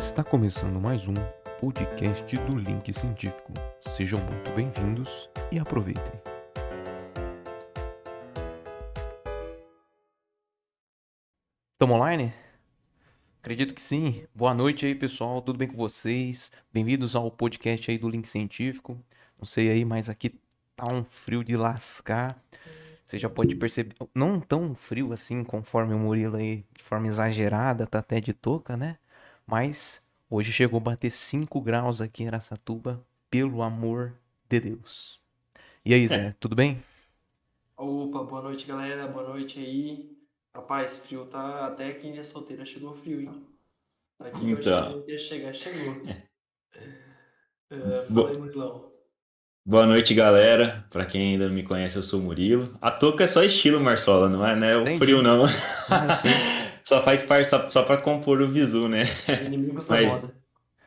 Está começando mais um podcast do Link Científico. Sejam muito bem-vindos e aproveitem. Estamos online? Acredito que sim. Boa noite aí, pessoal. Tudo bem com vocês? Bem-vindos ao podcast aí do Link Científico. Não sei aí, mas aqui tá um frio de lascar. Você já pode perceber, não tão frio assim, conforme o Murilo aí, de forma exagerada, tá até de touca, né? Mas hoje chegou a bater 5 graus aqui em Aracatuba, pelo amor de Deus. E aí, Zé, tudo bem? Opa, boa noite, galera. Boa noite aí. Rapaz, frio tá. Até aqui em solteira chegou frio, hein? Aqui eu Então. ia chegar, chegou. É, fala aí, Murilão. Boa noite, galera. Pra quem ainda não me conhece, eu sou o Murilo. A touca é só estilo, Marsola, não é, né? O Entendi. frio, não. Ah, sim. Só faz parte, só, só pra compor o visu, né? Inimigos da moda.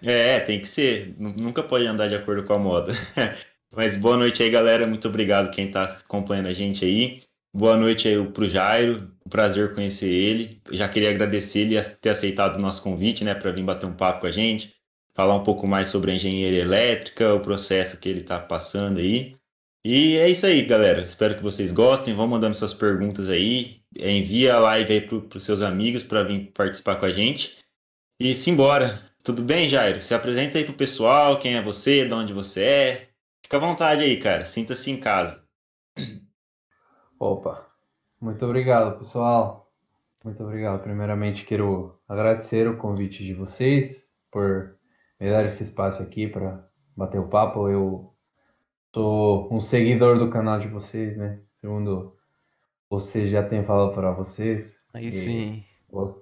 É, tem que ser. Nu- Nunca pode andar de acordo com a moda. Mas boa noite aí, galera. Muito obrigado quem tá acompanhando a gente aí. Boa noite aí pro Jairo. Um prazer conhecer ele. Já queria agradecer ele ter aceitado o nosso convite, né, para vir bater um papo com a gente, falar um pouco mais sobre a engenharia elétrica, o processo que ele tá passando aí. E é isso aí, galera. Espero que vocês gostem. Vão mandando suas perguntas aí. Envia a live aí pro, pros seus amigos para vir participar com a gente. E simbora. Tudo bem, Jairo? Se apresenta aí pro pessoal, quem é você, de onde você é. Fica à vontade aí, cara. Sinta-se em casa. Opa, muito obrigado, pessoal. Muito obrigado. Primeiramente, quero agradecer o convite de vocês por me dar esse espaço aqui para bater o papo. Eu sou um seguidor do canal de vocês, né? Segundo você já tem falado para vocês. Aí sim. Gosto,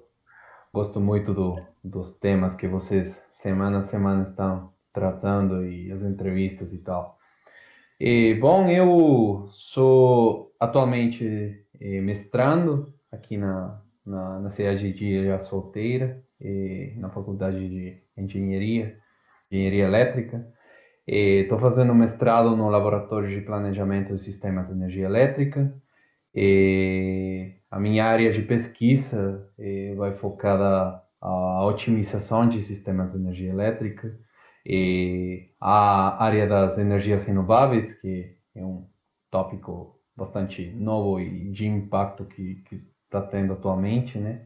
gosto muito do, dos temas que vocês semana a semana estão tratando e as entrevistas e tal. E, bom, eu sou atualmente eh, mestrando aqui na, na, na cidade de Ilha Solteira, eh, na Faculdade de Engenharia, Engenharia Elétrica. Estou fazendo mestrado no Laboratório de Planejamento de Sistemas de Energia Elétrica. E a minha área de pesquisa vai focada à otimização de sistemas de energia elétrica e a área das energias renováveis, que é um tópico bastante novo e de impacto que está tendo atualmente, né?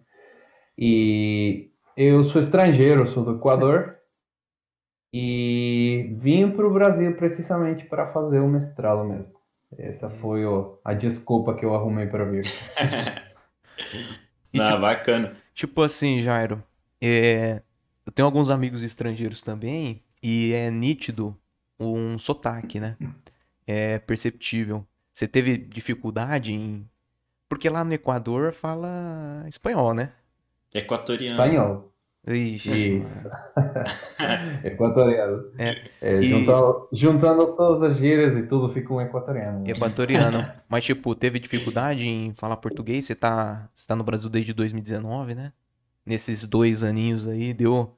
E eu sou estrangeiro, sou do Equador e vim para o Brasil precisamente para fazer o mestrado mesmo. Essa foi o- a desculpa que eu arrumei para vir. E ah, tipo, bacana. tipo assim, Jairo, é, eu tenho alguns amigos estrangeiros também e é nítido um sotaque, né? É perceptível. Você teve dificuldade em. Porque lá no Equador fala espanhol, né? Equatoriano. Espanhol. Ixi, Isso. Equatoriano. É, É, e- juntando, juntando todas as gírias e tudo fica um equatoriano. equatoriano. Mas, tipo, teve dificuldade em falar português? Você tá, você tá no Brasil desde 2019, né? Nesses dois aninhos aí, deu.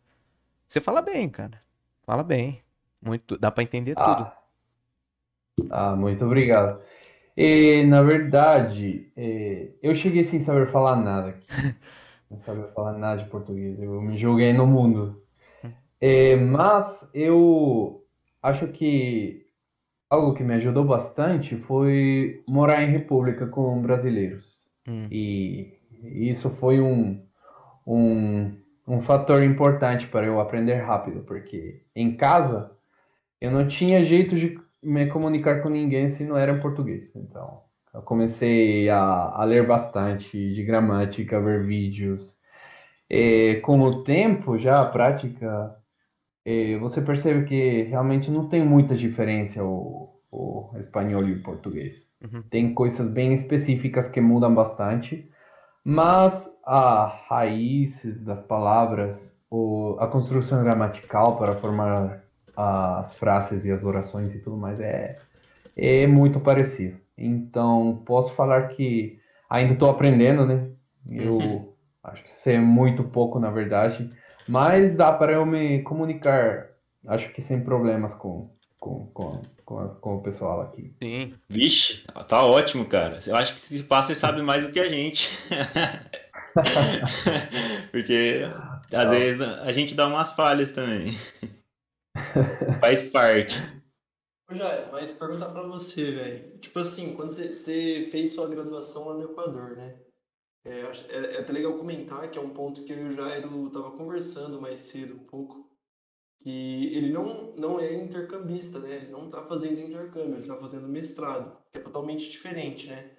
Você fala bem, cara. Fala bem. Muito, dá pra entender tudo. Ah, ah, muito obrigado. E, na verdade, é, eu cheguei sem saber falar nada aqui. Não sabia falar nada de português. Eu me joguei no mundo. É, mas eu acho que algo que me ajudou bastante foi morar em república com brasileiros. Hum. E isso foi um, um, um fator importante para eu aprender rápido, porque em casa eu não tinha jeito de me comunicar com ninguém se não era em português. Então, eu comecei a, a ler bastante de gramática, ver vídeos. E, com o tempo, já a prática, eh, você percebe que realmente não tem muita diferença o, o espanhol e o português. Uhum. Tem coisas bem específicas que mudam bastante, mas a raízes das palavras, o, a construção gramatical para formar as frases e as orações e tudo mais é, é muito parecido. Então, posso falar que ainda estou aprendendo, né? Eu acho que sei muito pouco, na verdade, mas dá para eu me comunicar, acho que sem problemas com, com, com, com, a- com o pessoal aqui. Sim. Vixe, tá ótimo, cara. Eu acho que se passa, você sabe mais do que a gente. Porque às vezes a gente dá umas falhas também. Faz parte. Ô, Jair, mas perguntar pra você, velho. Tipo assim, quando você, fez sua graduação lá no Equador, né? É, é, é até legal comentar que é um ponto que eu e o Jairo tava conversando mais cedo um pouco. Que ele não, não é intercambista, né? Ele não tá fazendo intercâmbio, ele tá fazendo mestrado, que é totalmente diferente, né?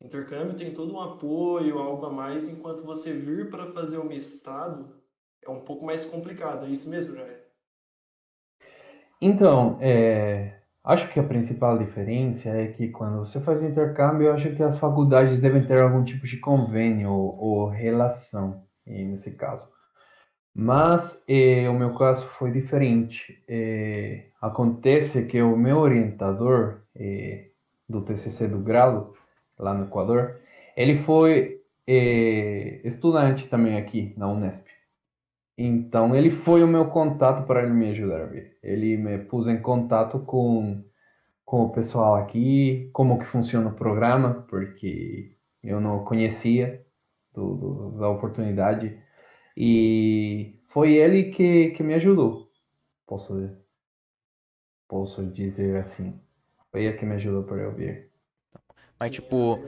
Intercâmbio tem todo um apoio, algo a mais, enquanto você vir para fazer o mestrado é um pouco mais complicado. É isso mesmo, Jair? Então, é, acho que a principal diferença é que quando você faz intercâmbio, eu acho que as faculdades devem ter algum tipo de convênio ou, ou relação, nesse caso. Mas eh, o meu caso foi diferente. Eh, acontece que o meu orientador eh, do TCC do grado, lá no Equador, ele foi eh, estudante também aqui na Unesp. Então, ele foi o meu contato para ele me ajudar a ver. Ele me pôs em contato com, com o pessoal aqui, como que funciona o programa, porque eu não conhecia do, do- da oportunidade. E foi ele que, que me ajudou, posso, posso dizer assim. Foi ele que me ajudou para eu vir. Mas, tipo,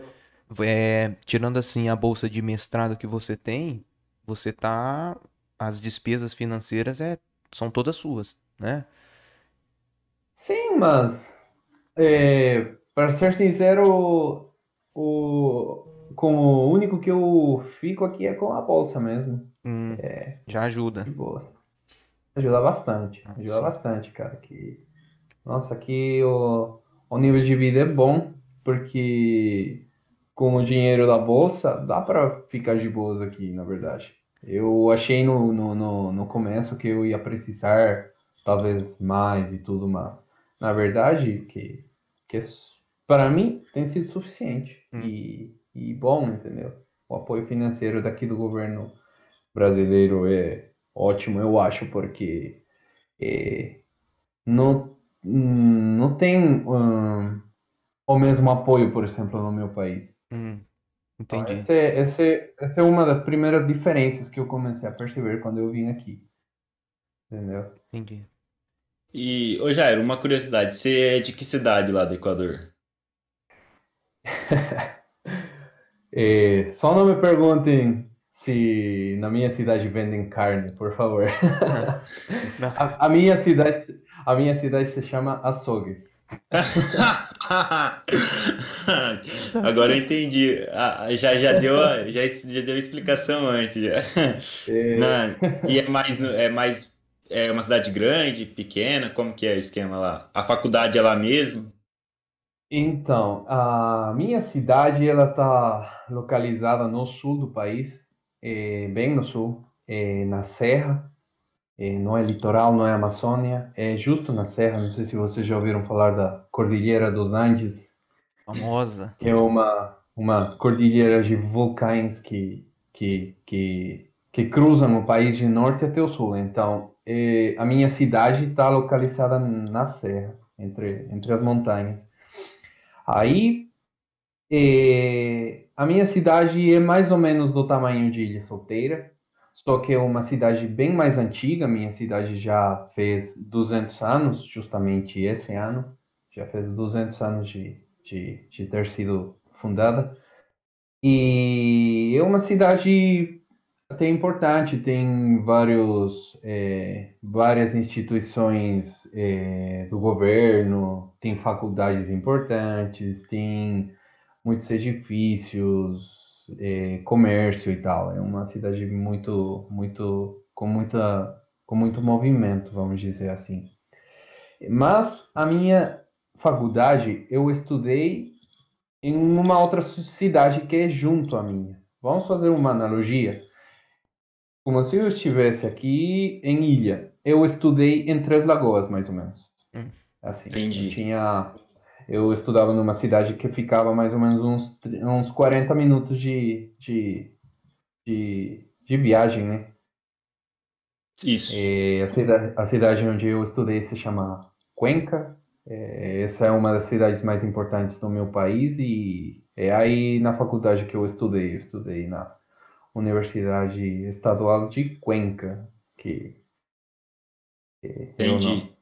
é, tirando assim a bolsa de mestrado que você tem, você tá. As despesas financeiras é, são todas suas, né? Sim, mas é, para ser sincero, o, com o único que eu fico aqui é com a bolsa mesmo, Hum, já ajuda. de boas. Ajuda bastante, Ah, ajuda sim. bastante, cara. Que, nossa, aqui o, o nível de vida é bom, porque com o dinheiro da bolsa dá para ficar de boas aqui, na verdade. Eu achei no, no, no, no começo que eu ia precisar talvez mais e tudo mais. Na verdade, que, que para mim tem sido suficiente Hum. e, e bom, entendeu? O apoio financeiro daqui do governo brasileiro é ótimo, eu acho, porque é, não, não tem hum, o mesmo apoio, por exemplo, no meu país. Hum, entendi. essa, é, essa, é- essa é uma das primeiras diferenças que eu comecei a perceber quando eu vim aqui. Entendeu? Entendi. E, ô Jairo, uma curiosidade, você é de que cidade lá do Equador? É, só não me perguntem se na minha cidade vendem carne, por favor. A, a minha cidade, a minha cidade se chama Açougues. Agora eu entendi. Ah, já, já deu, a- já, já deu a explicação antes. Já. É, Não, e é mais, é mais, é uma cidade grande, pequena? Como que é o esquema lá? A faculdade é lá mesmo? Então, a minha cidade ela está localizada no sul do país, eh, bem no sul, eh, na Serra. Eh, não é litoral, não é Amazônia, é justo na Serra. Não sei se vocês já ouviram falar da Cordilheira dos Andes, Famosa. que é uma uma cordilheira de vulcões que que que que cruzam o país de norte até o sul. Então, eh, a minha cidade está localizada na Serra, entre entre as montanhas. Aí, eh, a minha cidade é mais ou menos do tamanho de Ilha Solteira, só que é uma cidade bem mais antiga. Minha cidade já fez 200 anos, justamente esse ano, já fez 200 anos de, de, de ter sido fundada. E é uma cidade até importante, tem vários, eh, várias instituições eh, do governo, tem faculdades importantes, tem muitos edifícios, eh, comércio e tal. É uma cidade muito, muito, com muita, com muito movimento, vamos dizer assim. Mas a minha faculdade eu estudei em uma outra cidade que é junto à minha. Vamos fazer uma analogia? Como se eu estivesse aqui em Ilha. Eu estudei em Três Lagoas, mais ou menos. Hum. Assim, Entendi. tinha, eu estudava numa cidade que ficava mais ou menos uns, uns 40 minutos de, de, de, de viagem, né? Isso. É, a, cidade, a cidade onde eu estudei se chama Cuenca. É, essa é uma das cidades mais importantes do meu país e é aí na faculdade que eu estudei. Eu estudei na Universidade Estadual de Cuenca, que Entendi.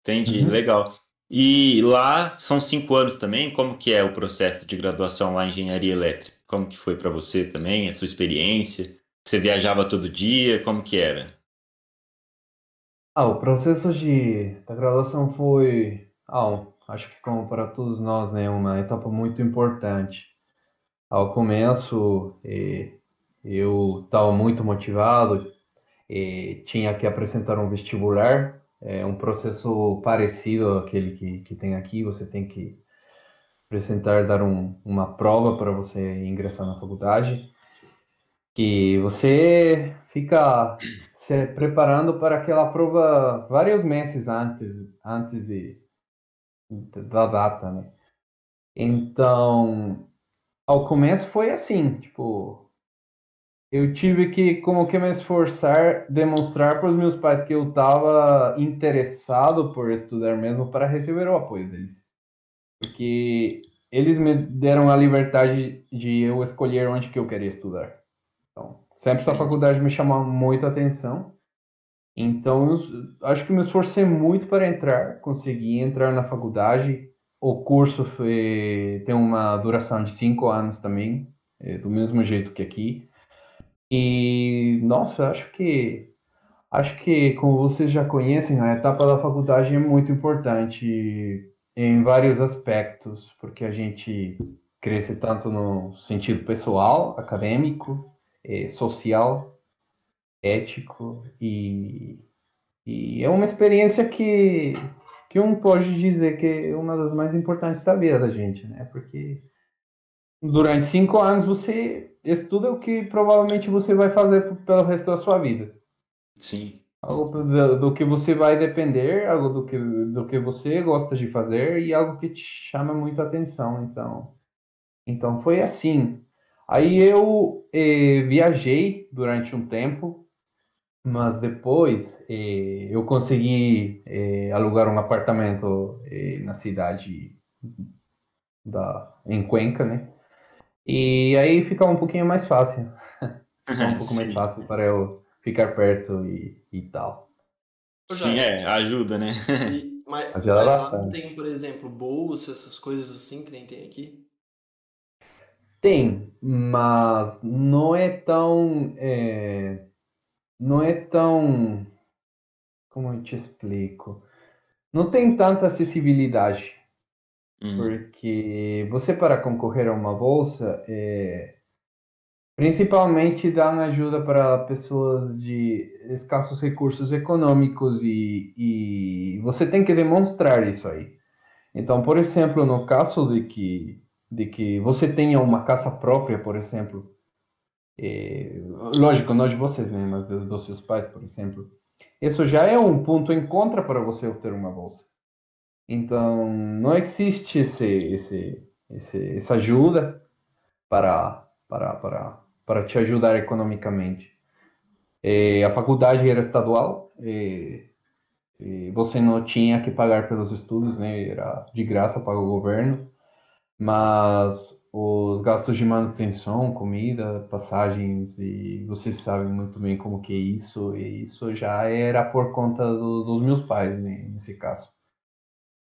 Entendi, uhum. legal. E lá são cinco anos também. Como que é o processo de graduação lá em engenharia elétrica? Como que foi para você também, a sua experiência? Você viajava todo dia? Como que era? Ah, o processo de da graduação foi, ah, acho que como para todos nós, né, uma etapa muito importante. Ao começo, eh, eu estava muito motivado, eh, tinha que apresentar um vestibular, é um processo parecido àquele que, que tem aqui, você tem que apresentar, dar um, uma prova para você ingressar na faculdade, que você fica se preparando para aquela prova vários meses antes, antes de, da data, né? Então, ao começo foi assim, tipo, eu tive que como que me esforçar, demonstrar para os meus pais que eu estava interessado por estudar mesmo para receber o apoio deles. Porque eles me deram a liberdade de eu escolher onde que eu queria estudar. Então, sempre essa faculdade me chamou muito a atenção. Então, acho que me esforcei muito para entrar, consegui entrar na faculdade. O curso foi, tem uma duração de cinco anos também, é, do mesmo jeito que aqui. E, nossa, acho que acho que como vocês já conhecem, a etapa da faculdade é muito importante em vários aspectos, porque a gente cresce tanto no sentido pessoal, acadêmico, eh, social, ético e, e é uma experiência que que um pode dizer que é uma das mais importantes da vida da gente, né? Porque durante cinco anos você estuda o que provavelmente você vai fazer pelo resto da sua vida. Sim. Algo do, do, que você vai depender, algo do que, do que você gosta de fazer e algo que te chama muito a atenção. Então, então foi assim. Aí eu eh, viajei durante um tempo, mas depois eh, eu consegui eh, alugar um apartamento eh, na cidade da, em Cuenca, né? E aí fica um pouquinho mais fácil. fica um pouco mais fácil para eu ficar perto e, e tal. Sim, é, ajuda, né? E, mas, ajuda mas lá não tem, por exemplo, bolsa, essas coisas assim que nem tem aqui? Tem, mas não é tão. É, não é tão. Como eu te explico? Não tem tanta acessibilidade. Hum. Porque você, para concorrer a uma bolsa, é, principalmente dá uma ajuda para pessoas de escassos recursos econômicos e, e você tem que demonstrar isso aí. Então, por exemplo, no caso de que, de que você tenha uma casa própria, por exemplo, é, lógico, não de vocês, mas dos, dos seus pais, por exemplo, isso já é um ponto em contra para você obter uma bolsa. Então, não existe esse, esse, esse, essa ajuda para, para, para, para te ajudar economicamente. E a faculdade era estadual, e, e você não tinha que pagar pelos estudos, né? era de graça para o governo, mas os gastos de manutenção, comida, passagens, e vocês sabem muito bem como que é isso, e isso já era por conta do, dos meus pais, né, nesse caso.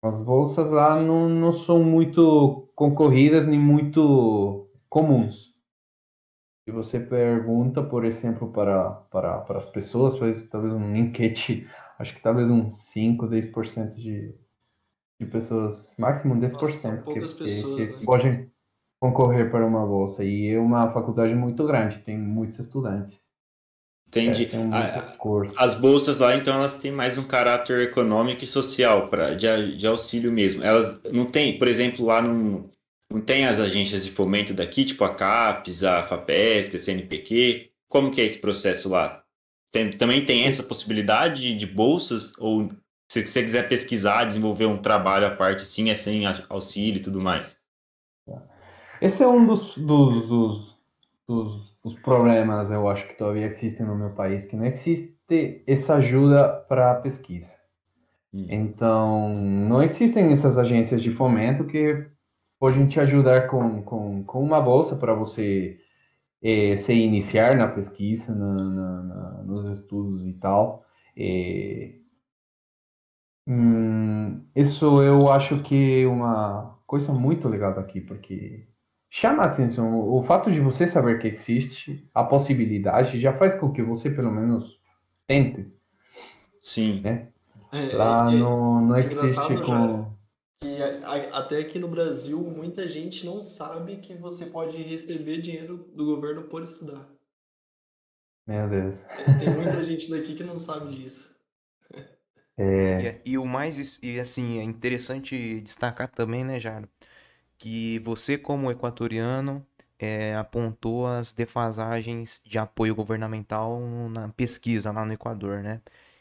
As bolsas lá não, não são muito concorridas nem muito comuns. Se você pergunta, por exemplo, para, para, para as pessoas, faz talvez um enquete, acho que talvez uns 5, 10% de, de pessoas, máximo 10% Nossa, que, pessoas, que, que né? podem concorrer para uma bolsa. E é uma faculdade muito grande, tem muitos estudantes. Entendi. É, as bolsas lá, então, elas têm mais um caráter econômico e social para de, de auxílio mesmo. Elas não tem, por exemplo, lá não, não tem as agências de fomento daqui, tipo a CAPES, a FAPESP, a CNPq. Como que é esse processo lá? Tem, também tem essa possibilidade de bolsas? Ou se você quiser pesquisar, desenvolver um trabalho à parte, sim, é sem auxílio e tudo mais? Esse é um dos, dos, dos, dos os problemas, eu acho que todavía existem no meu país, que não existe essa ajuda para a pesquisa. Hum. Então, não existem essas agências de fomento que podem te ajudar com, com, com uma bolsa para você é, se iniciar na pesquisa, na, na, na, nos estudos e tal. É, hum, isso eu acho que é uma coisa muito legal daqui, porque chama a atenção. O fato de você saber que existe a possibilidade já faz com que você, pelo menos, tente. Sim. Né? É, Lá é, não, não existe com que a, até aqui no Brasil muita gente não sabe que você pode receber dinheiro do governo por estudar. Meu Deus. Tem muita gente daqui que não sabe disso. É... E, e, o mais, e assim, é interessante destacar também, né, Jaro, que você como equatoriano é, apontou as defasagens de apoio governamental na pesquisa lá no Equador, né?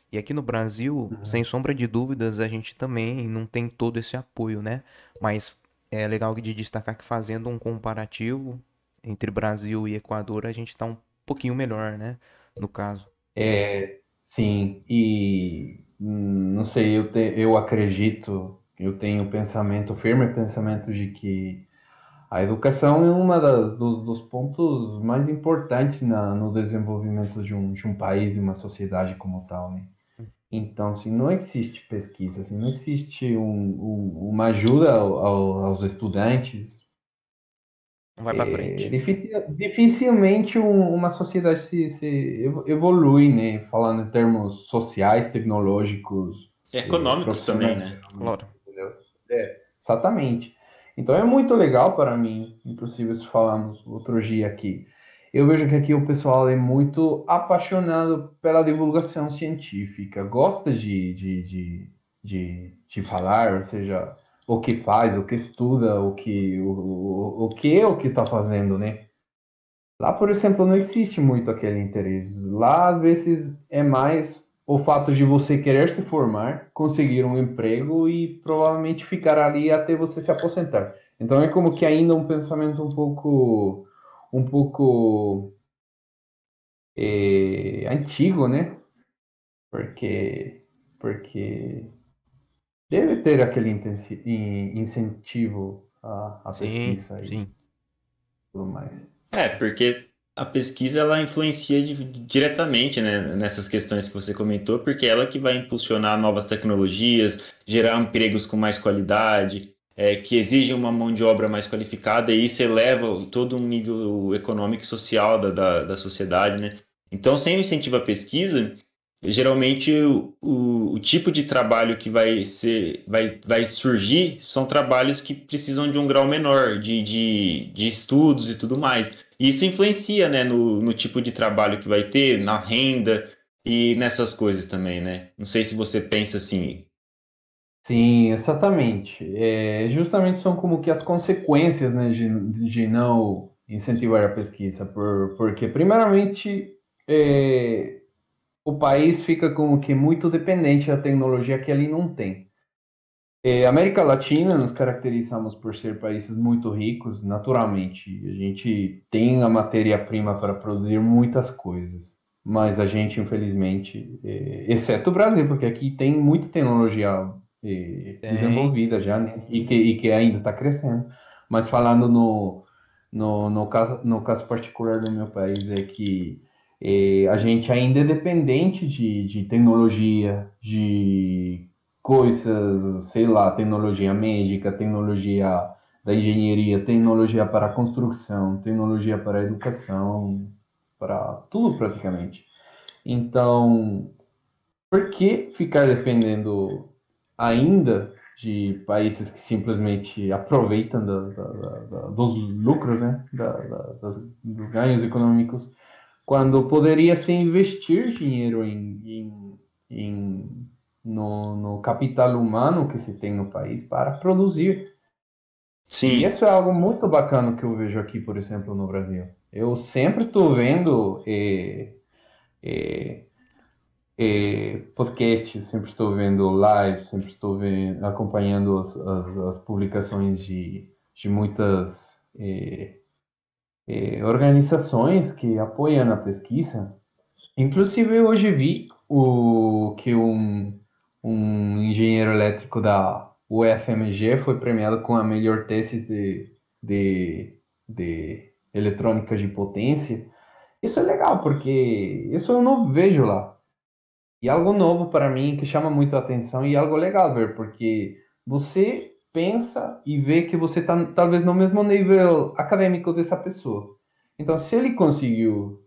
E aqui no Brasil, uhum. sem sombra de dúvidas, a gente também não tem todo esse apoio, né? Mas é legal de destacar que fazendo um comparativo entre Brasil e Equador, a gente está um pouquinho melhor, né? No caso. É, sim, e hum, não sei, eu, te, eu acredito, eu tenho pensamento, firme pensamento de que a educação é um dos, dos, pontos mais importantes na, no desenvolvimento de um, de um país, de uma sociedade como tal, né? Então, se assim, não existe pesquisa, se assim, não existe um, um, uma ajuda ao, ao, aos estudantes, não vai para é, frente. dificilmente um, uma sociedade se, se, evolui, né? Falando em termos sociais, tecnológicos, econômicos também, né? Claro. É, exatamente. Então é muito legal para mim, inclusive se falamos outro dia aqui, eu vejo que aqui o pessoal é muito apaixonado pela divulgação científica, gosta de, de, de, de, de falar, ou seja, o que faz, o que estuda, o que o, o, o que é o que está fazendo, né? Lá, por exemplo, não existe muito aquele interesse. Lá, às vezes, é mais o fato de você querer se formar, conseguir um emprego e provavelmente ficar ali até você se aposentar. Então, é como que ainda um pensamento um pouco um pouco é, antigo, né? Porque, porque deve ter aquele incentivo à, à sim, pesquisa e sim. tudo mais. É, porque a pesquisa ela influencia diretamente né, nessas questões que você comentou, porque é ela que vai impulsionar novas tecnologias, gerar empregos com mais qualidade, é, que exigem uma mão de obra mais qualificada e isso eleva todo um nível econômico e social da, da, da sociedade, né? Então, sem incentivo à pesquisa, geralmente o, o, o, tipo de trabalho que vai, ser, vai, vai surgir são trabalhos que precisam de um grau menor de, de, de estudos e tudo mais. Isso influencia né, no, no tipo de trabalho que vai ter, na renda e nessas coisas também, né? Não sei se você pensa assim, Sim, exatamente. É, justamente são como que as consequências, né, de, de não incentivar a pesquisa, por, porque primeiramente é, o país fica como que muito dependente da tecnologia que ele não tem. É, América Latina nos caracterizamos por ser países muito ricos, naturalmente. A gente tem a matéria-prima para produzir muitas coisas, mas a gente, infelizmente, é, exceto o Brasil, porque aqui tem muita tecnologia e, desenvolvida já, né? E que, e que ainda está crescendo. Mas falando no, no, no, caso, no caso particular do meu país, é que é, a gente ainda é dependente de, de tecnologia, de coisas, sei lá, tecnologia médica, tecnologia da engenharia, tecnologia para construção, tecnologia para educação, para tudo praticamente. Então, por que ficar dependendo ainda de países que simplesmente aproveitam da, da, da, dos lucros, né, dos ganhos econômicos, quando poderia se investir dinheiro em, em, em no, no, capital humano que se tem no país para produzir. Sim. E isso é algo muito bacana que eu vejo aqui, por exemplo, no Brasil. Eu sempre estou vendo eh, eh, é, podcasts, sempre estou vendo live, sempre estou vendo, acompanhando as, as, as publicações de, de muitas é, é, organizações que apoiam a pesquisa. Inclusive, hoje vi o, que um, um engenheiro elétrico da UFMG foi premiado com a melhor tese de, de, de eletrônicas de potência. Isso é legal, porque isso eu não vejo lá. E algo novo para mim que chama muito a atenção e algo legal ver, porque você pensa e vê que você está talvez no mesmo nível acadêmico dessa pessoa. Então, se ele conseguiu,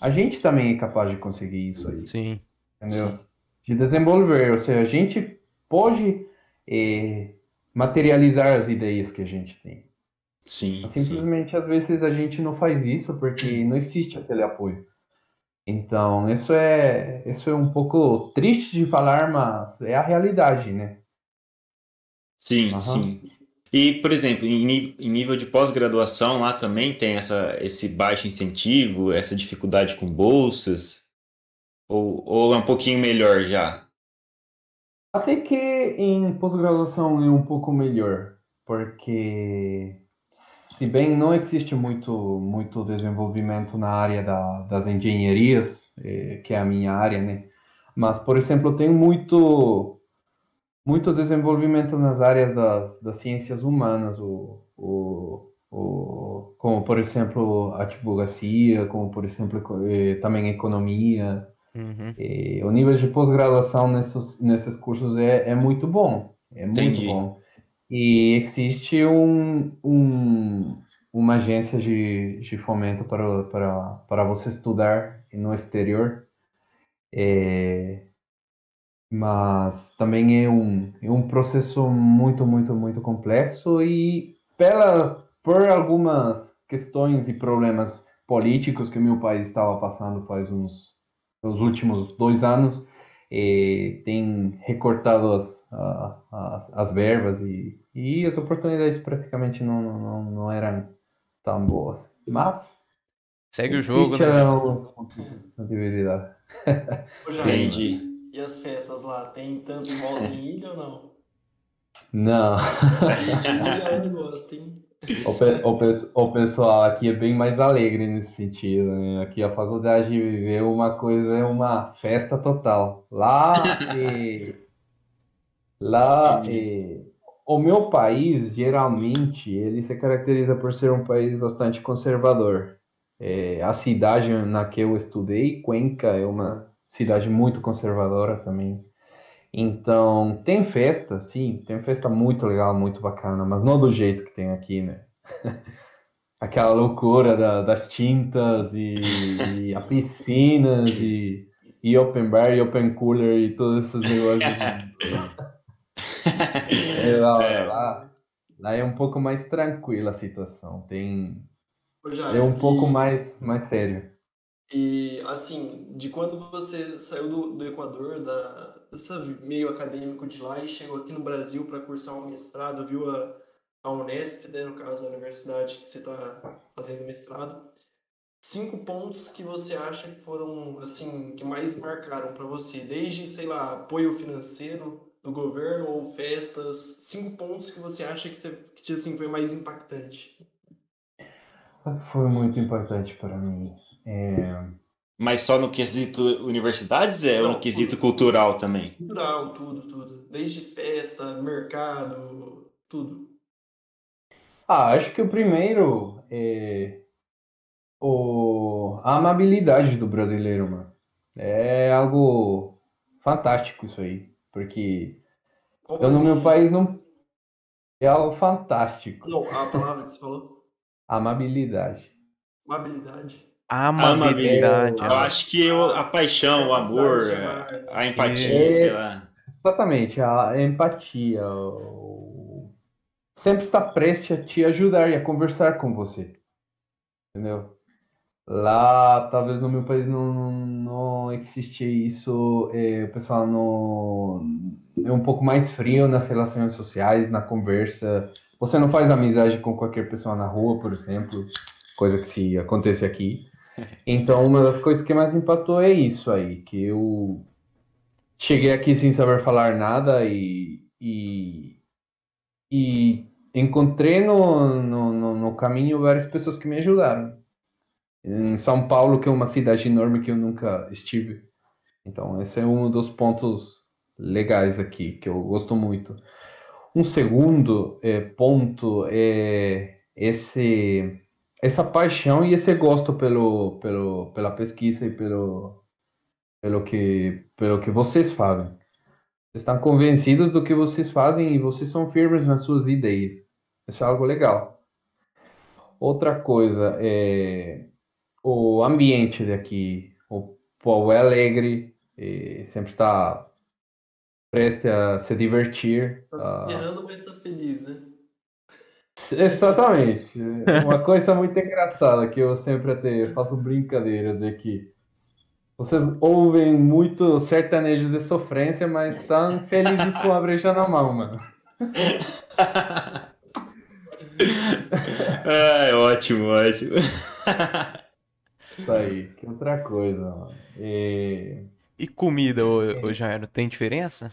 a gente também é capaz de conseguir isso aí. Sim. Entendeu? De desenvolver, ou seja, a gente pode é, materializar as ideias que a gente tem. Sim, Simplesmente, sim. às vezes, a gente não faz isso porque não existe aquele apoio. Então, isso é, isso é um pouco triste de falar, mas é a realidade, né? Sim, Aham. sim. E, por exemplo, em, em nível de pós-graduação, lá também tem essa, esse baixo incentivo, essa dificuldade com bolsas? Ou, ou é um pouquinho melhor já? Até que em pós-graduação é um pouco melhor, porque se bem não existe muito, muito desenvolvimento na área da, das engenharias, eh, que é a minha área, né? Mas, por exemplo, tem muito, muito desenvolvimento nas áreas das, das ciências humanas, o, o, o, como, por exemplo, a advocacia, como, por exemplo, eh, também economia, Uhum. e o nível de pós-graduação nesses, nesses cursos é, é muito bom, é muito Entendi. bom. E existe um, um, uma agência de, de fomento para, para, para você estudar no exterior, é, mas também é um, é um processo muito, muito, muito complexo e pela, por algumas questões e problemas políticos que meu país estava passando faz uns nos últimos dois anos eh, tem recortado as, as, as verbas e, e as oportunidades praticamente não, não, não, não eram tão boas. Mas Segue o jogo, né? a possibilidade. Ô, Jair, Entendi. E as festas lá? Tem tanto em volta em ilha ou não? Não, Ilha é negócio, hein? o, pe- o, pe- o pessoal aqui é bem mais alegre nesse sentido. né? Aqui a faculdade é uma coisa, é uma festa total. Lá, eh, lá eh, o meu país, geralmente, ele se caracteriza por ser um país bastante conservador. Eh, a cidade na que eu estudei, Cuenca, é uma cidade muito conservadora também. Então, tem festa, sim, tem festa muito legal, muito bacana, mas não do jeito que tem aqui, né? Aquela loucura da- das tintas e, e a piscinas e, e open bar e open cooler e todos esses negócios. É, lá, É. lá, lá é um pouco mais tranquila a situação, tem, é um pouco mais, mais sério. E assim, de quando você saiu do, do Equador, da, dessa meio acadêmico de lá e chegou aqui no Brasil para cursar um mestrado, viu a, a Unesp, né, no caso a universidade que você está fazendo mestrado, cinco pontos que você acha que foram assim que mais marcaram para você, desde sei lá apoio financeiro do governo ou festas, cinco pontos que você acha que, você, que assim foi mais impactante. Foi muito importante para mim. É, Mas só no quesito universidades é ou no quesito tudo. cultural também? Cultural, tudo, tudo. Desde festa, mercado, tudo. Ah, acho que o primeiro é o... a amabilidade do brasileiro, mano. É algo fantástico isso aí, porque Qual eu no meu país não é algo fantástico. Não, a palavra que você falou. Amabilidade. Amabilidade. Amabilidade. Eu acho que eu- a paixão, o amor, a, a empatia, É. sei lá. Exatamente, a empatia. o- Sempre está prestes a te ajudar e a conversar com você. Entendeu? Lá, talvez no meu país não, não existe isso. é, o pessoal não, é um pouco mais frio nas relações sociais, na conversa. Você não faz amizade com qualquer pessoa na rua, por exemplo, coisa que se acontece aqui. Então, uma das coisas que mais impactou é isso aí, que eu cheguei aqui sem saber falar nada e, e, e encontrei no, no, no, caminho várias pessoas que me ajudaram. Em São Paulo, que é uma cidade enorme que eu nunca estive. Então, esse é um dos pontos legais aqui, que eu gosto muito. Um segundo eh, ponto é esse, essa paixão e esse gosto pelo, pelo, pela pesquisa e pelo, pelo, que, pelo que vocês fazem. Vocês estão convencidos do que vocês fazem e vocês são firmes nas suas ideias. Isso é algo legal. Outra coisa é o ambiente daqui. O povo é alegre, sempre está preste a se divertir. Está se ferrando, mas está feliz, né? Exatamente. Uma coisa muito engraçada que eu sempre até faço brincadeiras é que vocês ouvem muito sertanejo de sofrência, mas estão felizes com a brecha na mão, mano. é, ótimo, ótimo. Isso aí, que outra coisa, mano. E, e comida, ô, ô Jairo, tem diferença?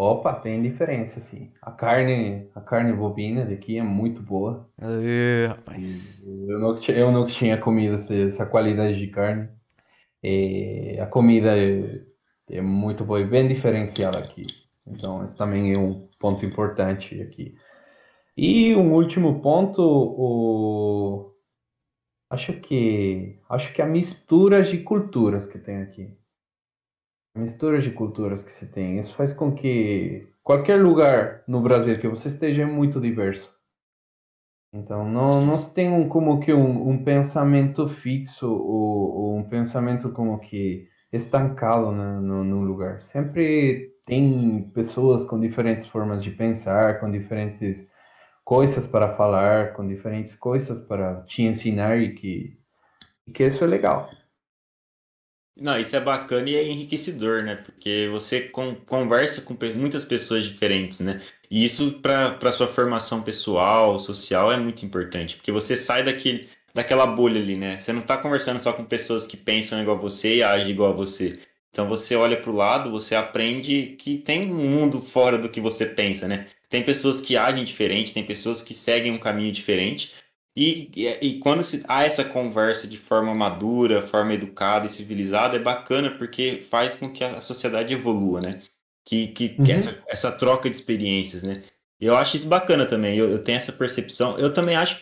Opa, tem diferença, sim. A carne, a carne bovina daqui é muito boa. Aê, rapaz. Eu não, eu não tinha comido essa, essa qualidade de carne. E a comida é, é muito boa e bem diferenciada aqui. Então, esse também é um ponto importante aqui. E um último ponto, o... acho que acho que a mistura de culturas que tem aqui mistura de culturas que se tem. Isso faz com que qualquer lugar no Brasil que você esteja é muito diverso. Então, não, não se tem um, como que um, um pensamento fixo ou, ou, um pensamento como que estancado né, no, no lugar. Sempre tem pessoas com diferentes formas de pensar, com diferentes coisas para falar, com diferentes coisas para te ensinar e que, e que isso é legal. Não, isso é bacana e é enriquecedor, né? Porque você con conversa com muitas pessoas diferentes, né? E isso para sua formação pessoal, social, é muito importante, porque você sai daquele, daquela bolha ali, né? Você não está conversando só com pessoas que pensam igual a você e agem igual a você. Então você olha para o lado, você aprende que tem um mundo fora do que você pensa, né? Tem pessoas que agem diferente, tem pessoas que seguem um caminho diferente, e, e, e, quando se, há essa conversa de forma madura, forma educada e civilizada, é bacana porque faz com que a sociedade evolua, né? Que, que, uhum. que essa, essa troca de experiências, né? Eu acho isso bacana também, eu, eu tenho essa percepção. Eu também acho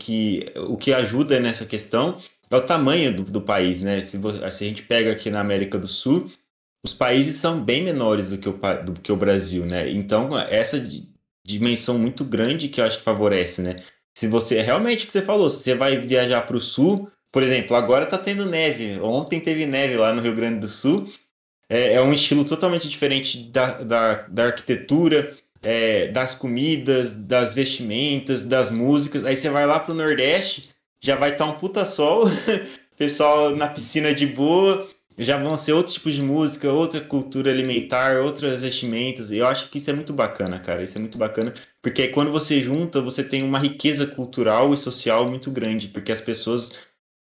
que o que ajuda nessa questão é o tamanho do, do país, né? Se, se, a gente pega aqui na América do Sul, os países são bem menores do que o, do que o Brasil, né? Então, essa dimensão muito grande que eu acho que favorece, né? Se você realmente o que você falou, se você vai viajar para o sul, por exemplo, agora está tendo neve. Ontem teve neve lá no Rio Grande do Sul. É, é um estilo totalmente diferente da, da, da arquitetura, é, das comidas, das vestimentas, das músicas. Aí você vai lá para o Nordeste, já vai estar tá um puta sol, pessoal na piscina de boa, já vão ser outro tipo de música, outra cultura alimentar, outras vestimentas. E eu acho que isso é muito bacana, cara. Isso é muito bacana, porque quando você junta, você tem uma riqueza cultural e social muito grande, porque as pessoas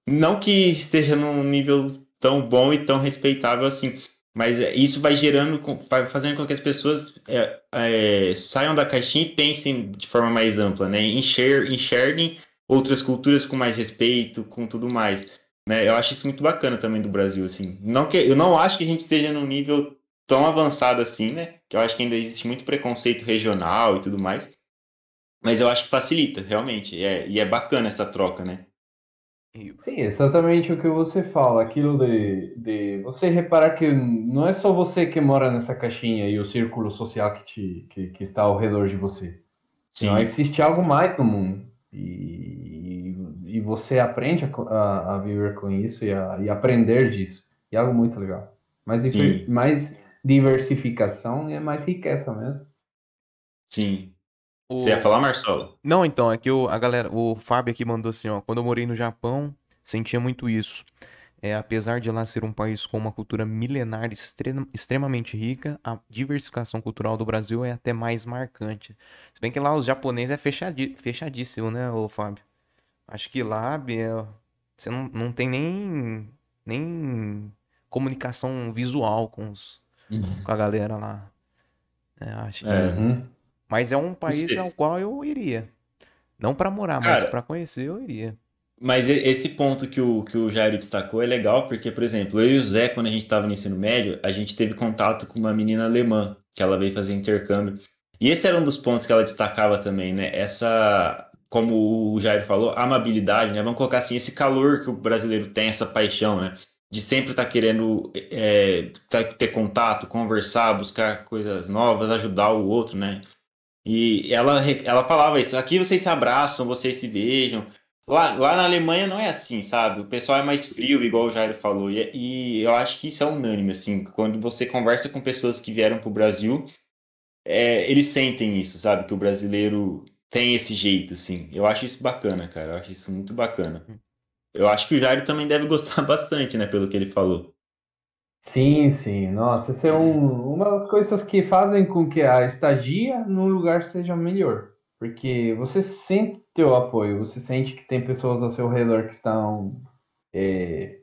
não que esteja num nível tão bom e tão respeitável assim, mas isso vai gerando, vai fazendo com que as pessoas é, é, saiam da caixinha e pensem de forma mais ampla, né? Enxer, enxerguem outras culturas com mais respeito, com tudo mais. Né? Eu acho isso muito bacana também do Brasil, assim. Não que, eu não acho que a gente esteja num nível tão avançado assim, né? Que eu acho que ainda existe muito preconceito regional e tudo mais. Mas eu acho que facilita, realmente. E é, e é bacana essa troca, né? Sim, exatamente o que você fala, aquilo de, de você reparar que não é só você que mora nessa caixinha e o círculo social que, te, que, que está ao redor de você. Sim. Não existe algo mais no mundo. E, e você aprende a, a, a, viver com isso e, a, e aprender disso. E é algo muito legal. Mais, diver, mais diversificação é mais riqueza mesmo. Sim. O... Você ia falar, Marcelo? Não, então, é que o, a galera, o Fábio aqui mandou assim, ó, quando eu morei no Japão, sentia muito isso. É, apesar de lá ser um país com uma cultura milenar extrema, extremamente rica, a diversificação cultural do Brasil é até mais marcante. Se bem que lá os japoneses é fechadi, fechadíssimo, né, o Fábio? Acho que lá, Biel, você não, não tem nem, nem comunicação visual com, os, uhum. com a galera lá. É, acho que... É. Uhum. Mas é um país ao qual eu iria. Não para morar, Cara, mas para conhecer eu iria. Mas esse ponto que o, que o Jairo destacou é legal, porque, por exemplo, eu e o Zé, quando a gente estava no ensino médio, a gente teve contato com uma menina alemã, que ela veio fazer intercâmbio. E esse era um dos pontos que ela destacava também, né? Essa como o Jair falou, amabilidade, né? Vamos colocar assim, esse calor que o brasileiro tem, essa paixão, né? De sempre estar tá querendo é, tá, ter contato, conversar, buscar coisas novas, ajudar o outro, né? E ela, ela falava isso, aqui vocês se abraçam, vocês se beijam. Lá, lá na Alemanha não é assim, sabe? O pessoal é mais frio, igual o Jair falou. E, e eu acho que isso é unânime, assim. Quando você conversa com pessoas que vieram para o Brasil, é, eles sentem isso, sabe? Que o brasileiro tem esse jeito, assim. Eu acho isso bacana, cara. Eu acho isso muito bacana. Eu acho que o Jair também deve gostar bastante, né? Pelo que ele falou. Sim, sim. Nossa, isso é um, uma das coisas que fazem com que a estadia no lugar seja melhor. Porque você sente o apoio, você sente que tem pessoas ao seu redor que estão. É,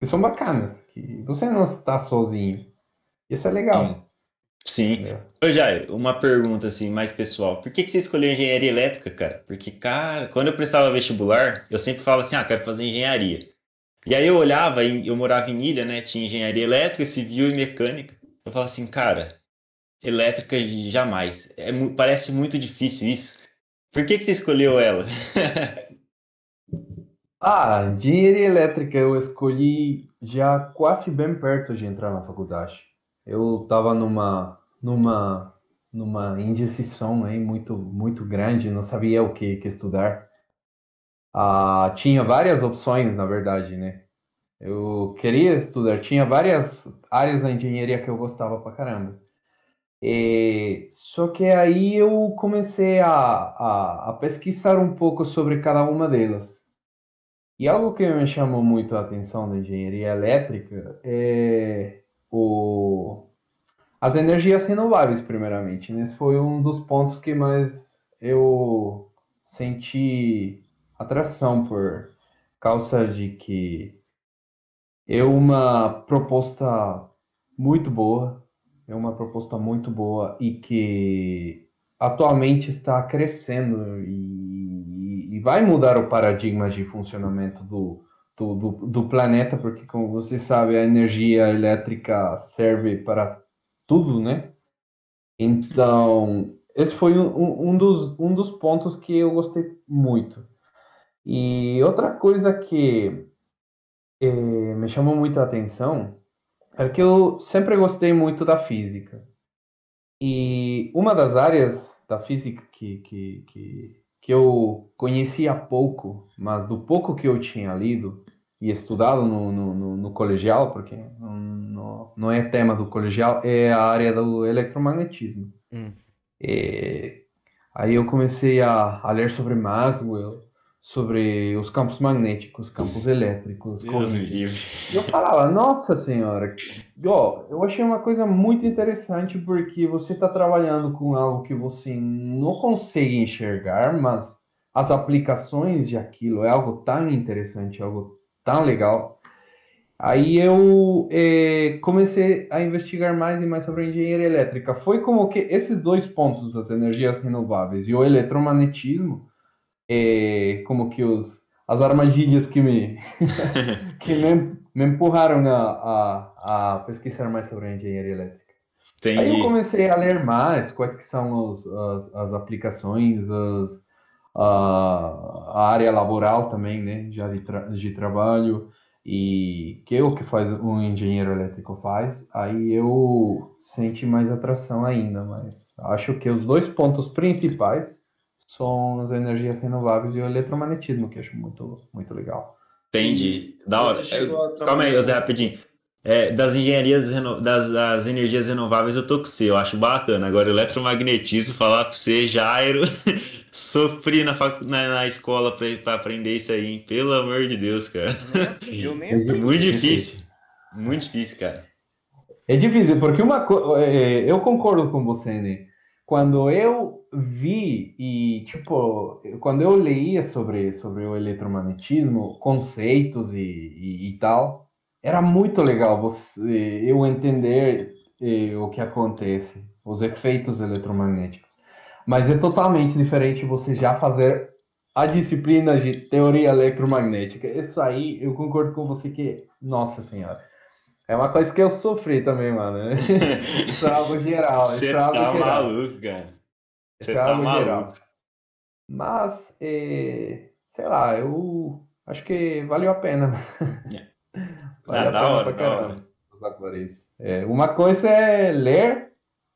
que são bacanas, que você não está sozinho. Isso é legal. Sim. É. Ô, Jair, uma pergunta assim, mais pessoal. Por que, que você escolheu engenharia elétrica, cara? Porque, cara, quando eu prestava vestibular, eu sempre falava assim, ah, quero fazer engenharia. E aí eu olhava, eu morava em Ilha, né? Tinha engenharia elétrica, civil e mecânica. Eu falava assim, cara, elétrica jamais. É, parece muito difícil isso. Por que, que você escolheu ela? ah, engenharia elétrica eu escolhi já quase bem perto de entrar na faculdade. Eu estava numa numa numa indecisão aí muito muito grande, não sabia o que, que estudar. Ah, tinha várias opções, na verdade, né? Eu queria estudar, tinha várias áreas da engenharia que eu gostava pra caramba. E, só que aí eu comecei a, a, a, pesquisar um pouco sobre cada uma delas. E algo que me chamou muito a atenção da engenharia elétrica é o, as energias renováveis, primeiramente. Esse foi um dos pontos que mais eu senti atração por causa de que é uma proposta muito boa é uma proposta muito boa e que atualmente está crescendo e, e vai mudar o paradigma de funcionamento do, do, do, do, planeta, porque, como você sabe, a energia elétrica serve para tudo, né? Então, esse foi um, um, dos, um dos pontos que eu gostei muito. E outra coisa que eh, me chamou muito a atenção é que eu sempre gostei muito da física. E uma das áreas da física que, que, que, que eu conhecia pouco, mas do pouco que eu tinha lido e estudado no, no, no, no colegial, porque não, não é tema do colegial, é a área do eletromagnetismo. Hum. E, aí eu comecei a, a ler sobre Maxwell, sobre os campos magnéticos, campos elétricos. Deus me livre. E eu falava, nossa senhora, ó, eu achei uma coisa muito interessante porque você está trabalhando com algo que você não consegue enxergar, mas as aplicações de aquilo é algo tão interessante, algo tão legal. Aí eu eh, comecei a investigar mais e mais sobre a engenharia elétrica. Foi como que esses dois pontos das energias renováveis e o eletromagnetismo é, como que os, as armadilhas que me, que me, me empurraram a, a, a, pesquisar mais sobre a engenharia elétrica. Entendi. Aí eu comecei a ler mais quais que são os, as, as aplicações, as, a, a área laboral também, né, já de, tra de trabalho, e que é o que faz um engenheiro elétrico faz, aí eu senti mais atração ainda, mas acho que os dois pontos principais são as energias renováveis e o eletromagnetismo, que eu acho muito, muito legal. Entendi. Da hora. Calma aí, José, rapidinho. É, das engenharias das, das, energias renováveis eu tô com você, eu acho bacana. Agora, eletromagnetismo, falar pra você, Jairo, sofri na, fac... na, na escola pra, pra, aprender isso aí, hein? Pelo amor de Deus, cara. Eu nem é Muito difícil. Muito difícil, cara. É difícil, porque uma coisa. É, eu concordo com você, né? Quando eu vi e, tipo, quando eu leia sobre, sobre o eletromagnetismo, conceitos e, e, e tal, era muito legal você, eu entender eh, o que acontece, os efeitos eletromagnéticos. Mas é totalmente diferente você já fazer a disciplina de teoria eletromagnética. Isso aí, eu concordo com você que, nossa senhora, é uma coisa que eu sofri também, mano. Isso é algo geral. Você é tá geral. maluco, cara. Você tá maluco. Geral. Mas, é, sei lá, eu acho que valeu a pena. É. ah, da hora, da hora. É, uma coisa é ler,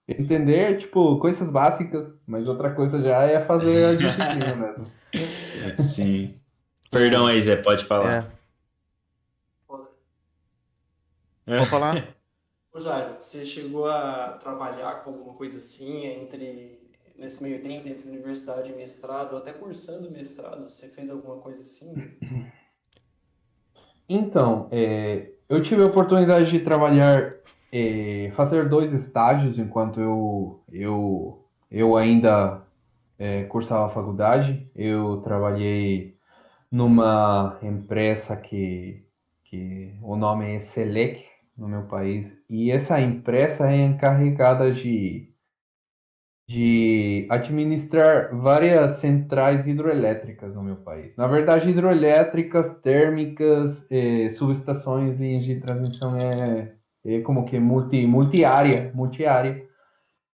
entender, tipo, coisas básicas, mas outra coisa já é fazer a disciplina mesmo. Sim. Perdão aí, Zé, pode falar. É. Pode falar? Ô Jairo, você chegou a trabalhar com alguma coisa assim entre nesse meio tempo entre universidade e mestrado, até cursando mestrado, você fez alguma coisa assim? Então, é, eu tive a oportunidade de trabalhar, é, fazer dois estágios enquanto eu, eu, eu ainda é, cursava a faculdade. Eu trabalhei numa empresa que, que o nome é Selec no meu país, e essa empresa é encarregada de de administrar várias centrais hidroelétricas no meu país. Na verdade, hidroelétricas, térmicas, eh, subestações, linhas de transmissão é, é como que multi, multi-área, multi-área.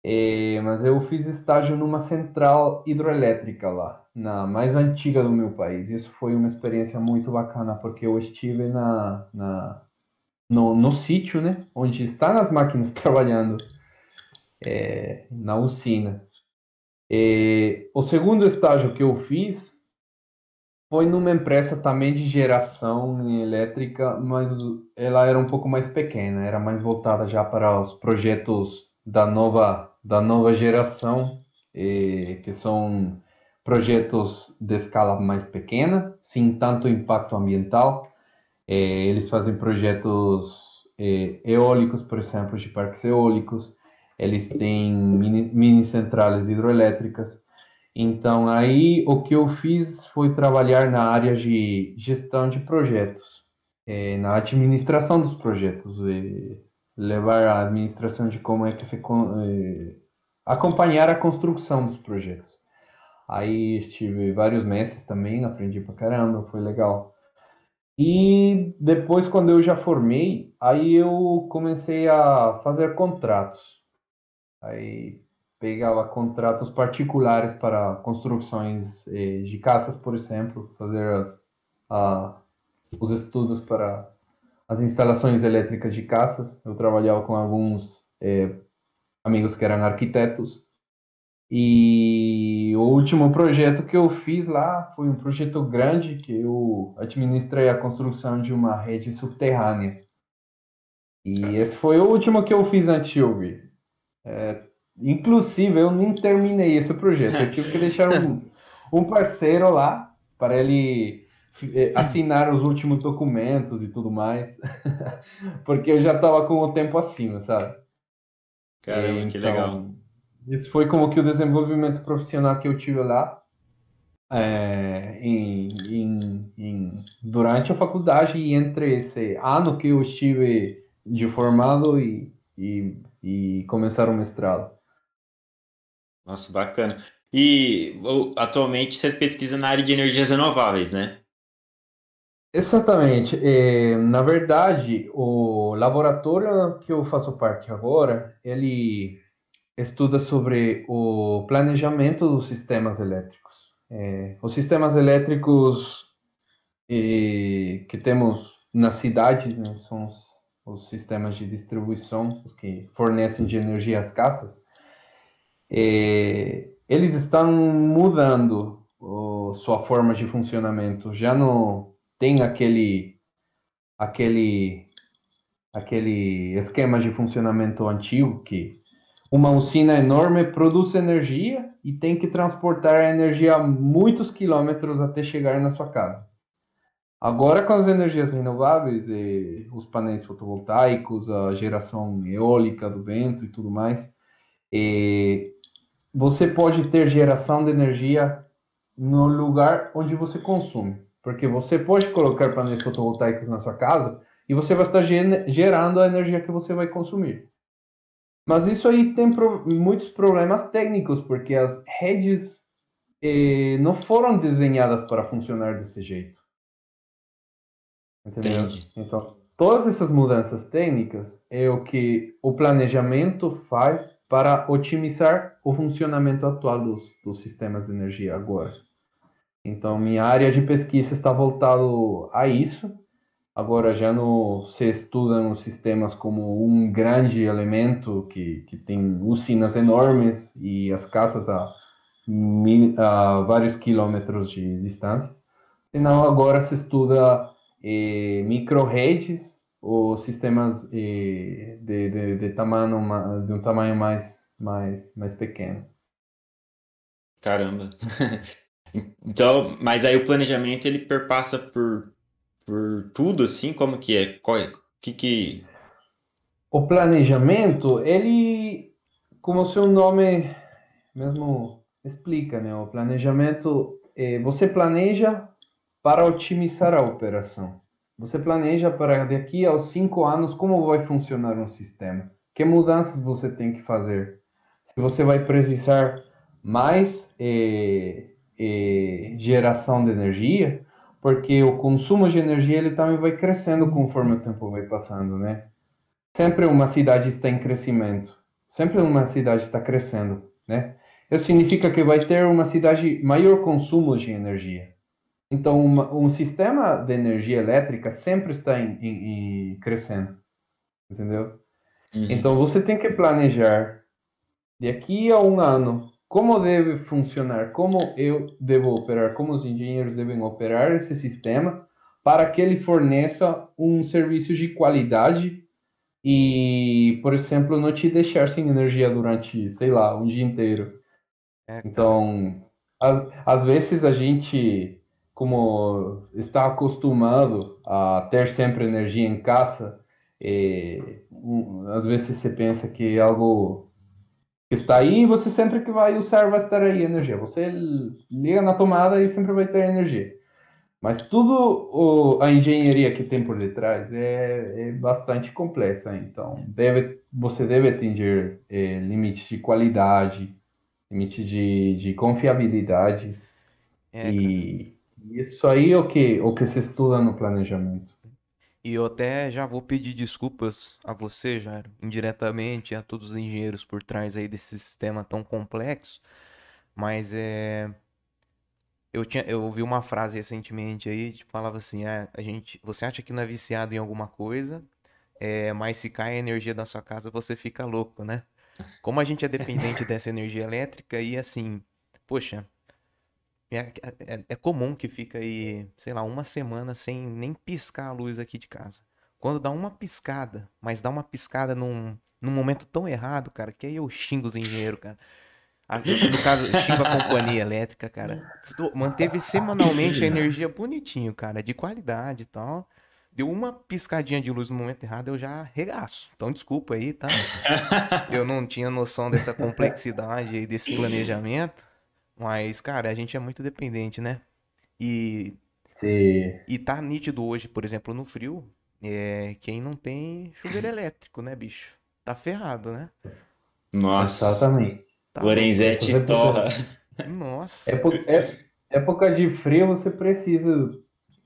Eh, mas eu fiz estágio numa central hidroelétrica lá, na mais antiga do meu país. Isso foi uma experiência muito bacana, porque eu estive na, na no, no sítio, né, onde estão as máquinas trabalhando é, na usina. E, o segundo estágio que eu fiz foi numa empresa também de geração elétrica, mas ela era um pouco mais pequena, era mais voltada já para os projetos da nova, da nova geração, que são projetos de escala mais pequena, sem tanto impacto ambiental. eles fazem projetos eólicos, por exemplo, de parques eólicos, eles têm mini, mini centrais hidroelétricas. Então, aí o que eu fiz foi trabalhar na área de gestão de projetos, é, na administração dos projetos, é, levar a administração de como é que se é, acompanhar a construção dos projetos. Aí estive vários meses também, aprendi pra caramba, foi legal. E depois, quando eu já formei, aí eu comecei a fazer contratos. Aí pegava contratos particulares para construções eh, de casas, por exemplo, fazer as, a, os estudos para as instalações elétricas de casas. Eu trabalhava com alguns eh, amigos que eram arquitetos. E o último projeto que eu fiz lá foi um projeto grande que eu administrei a construção de uma rede subterrânea. E esse foi o último que eu fiz eu vir. É, inclusive, eu nem terminei esse projeto. Eu tive que deixar um, um parceiro lá para ele é, assinar os últimos documentos e tudo mais, porque eu já estava com o tempo acima, sabe? Caramba, então, que legal. Isso foi como que o desenvolvimento profissional que eu tive lá é, em, em, em, durante a faculdade e entre esse ano que eu estive de formado e, e e começar o mestrado. Nossa, bacana. E atualmente você pesquisa na área de energias renováveis, né? Exatamente. É, na verdade, o laboratório que eu faço parte agora, ele estuda sobre o planejamento dos sistemas elétricos. É, os sistemas elétricos que temos nas cidades, né, são os os sistemas de distribuição, os que fornecem de energia às casas, é, eles estão mudando o, sua forma de funcionamento. Já não tem aquele aquele aquele esquema de funcionamento antigo que uma usina enorme produz energia e tem que transportar a energia muitos quilômetros até chegar na sua casa. Agora, com as energias renováveis, os painéis fotovoltaicos, a geração eólica do vento e tudo mais, e você pode ter geração de energia no lugar onde você consome. Porque você pode colocar painéis fotovoltaicos na sua casa e você vai estar gerando a energia que você vai consumir. Mas isso aí tem pro muitos problemas técnicos, porque as redes eh, não foram desenhadas para funcionar desse jeito. Entendeu? Entendi. Então, todas essas mudanças técnicas é o que o planejamento faz para otimizar o funcionamento atual dos, dos sistemas de energia agora. Então, minha área de pesquisa está voltado a isso. Agora já no, se estudam os sistemas como um grande elemento que, que tem usinas enormes e as casas a, a vários quilômetros de distância. Senão agora se estuda eh, micro-redes ou sistemas eh, de, de, de, tamanho, de um tamanho mais, mais, mais pequeno. Caramba. então, mas aí o planejamento ele perpassa por, por tudo assim, como que é? Qual é? Que que o planejamento, ele, como o seu nome mesmo explica, né? O planejamento, eh, você planeja para otimizar a operação. Você planeja para daqui aos cinco anos como vai funcionar um sistema, que mudanças você tem que fazer. Se você vai precisar mais eh, eh, geração de energia, porque o consumo de energia ele também vai crescendo conforme o tempo vai passando, né? Sempre uma cidade está em crescimento, sempre uma cidade está crescendo, né? Isso significa que vai ter uma cidade maior consumo de energia. Então, uma, um sistema de energia elétrica sempre está em, em, em crescendo, entendeu? Uhum. Então, você tem que planejar daqui a um ano como deve funcionar, como eu devo operar, como os engenheiros devem operar esse sistema para que ele forneça um serviço de qualidade e, por exemplo, não te deixar sem energia durante, sei lá, um dia inteiro. É, então, às vezes a gente como está acostumado a ter sempre energia em casa, e, um, às vezes você pensa que é algo está aí, você sempre que vai usar vai estar aí energia. Você liga na tomada e sempre vai ter energia. Mas tudo o, a engenharia que tem por detrás é, é bastante complexa. Então, deve, você deve atingir é, limites de qualidade, limites de, de confiabilidade. É, e, isso aí é o que, o que se estuda no planejamento. E eu até já vou pedir desculpas a você, Jairo, indiretamente, a todos os engenheiros por trás aí desse sistema tão complexo, mas é eu tinha eu ouvi uma frase recentemente aí, falava assim, ah, a gente, você acha que não é viciado em alguma coisa, é, mas se cai a energia da sua casa, você fica louco, né? Como a gente é dependente dessa energia elétrica e assim, poxa, é, é, é, comum que fica aí, sei lá, uma semana sem nem piscar a luz aqui de casa. Quando dá uma piscada, mas dá uma piscada num, num momento tão errado, cara, que aí eu xingo os engenheiros, cara. No caso, xingo a companhia elétrica, cara. Manteve semanalmente a energia bonitinho, cara, de qualidade e tal. Deu uma piscadinha de luz no momento errado, eu já regaço. Então, desculpa aí, tá? Eu não tinha noção dessa complexidade aí, desse planejamento. Mas, cara, a gente é muito dependente, né? E. Sim. E tá nítido hoje, por exemplo, no frio, é quem não tem chuveiro elétrico, né, bicho? Tá ferrado, né? Nossa. Exatamente. Tá Lorenzetti torra. Nossa. Época, é, época de frio você precisa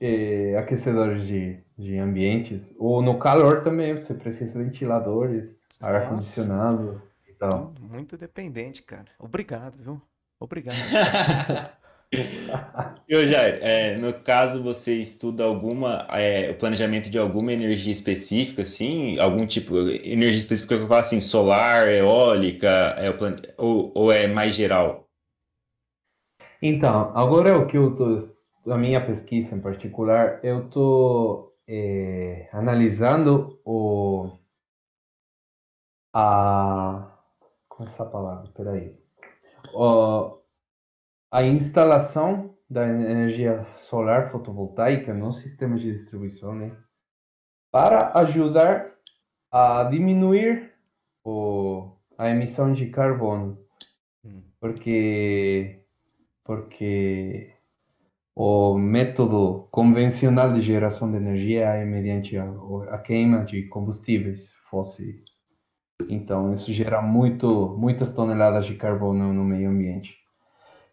é, aquecedores de, de ambientes. Ou no calor também você precisa de ventiladores, ar-condicionado e tal. Muito dependente, cara. Obrigado, viu? Obrigado. Eu já, é, no caso, você estuda alguma, é, o planejamento de alguma energia específica, assim, algum tipo, energia específica que eu falo assim, solar, eólica, é, plan... ou, ou é mais geral? Então, agora o que eu tô, a minha pesquisa em particular, eu tô é, analisando o, a, como é essa palavra, peraí, a instalação da energia solar fotovoltaica no sistema de distribuição, né, para ajudar a diminuir o, a emissão de carbono, hum. porque porque o método convencional de geração de energia é mediante a, a queima de combustíveis fósseis. Então, isso gera muito, muitas toneladas de carbono no meio ambiente.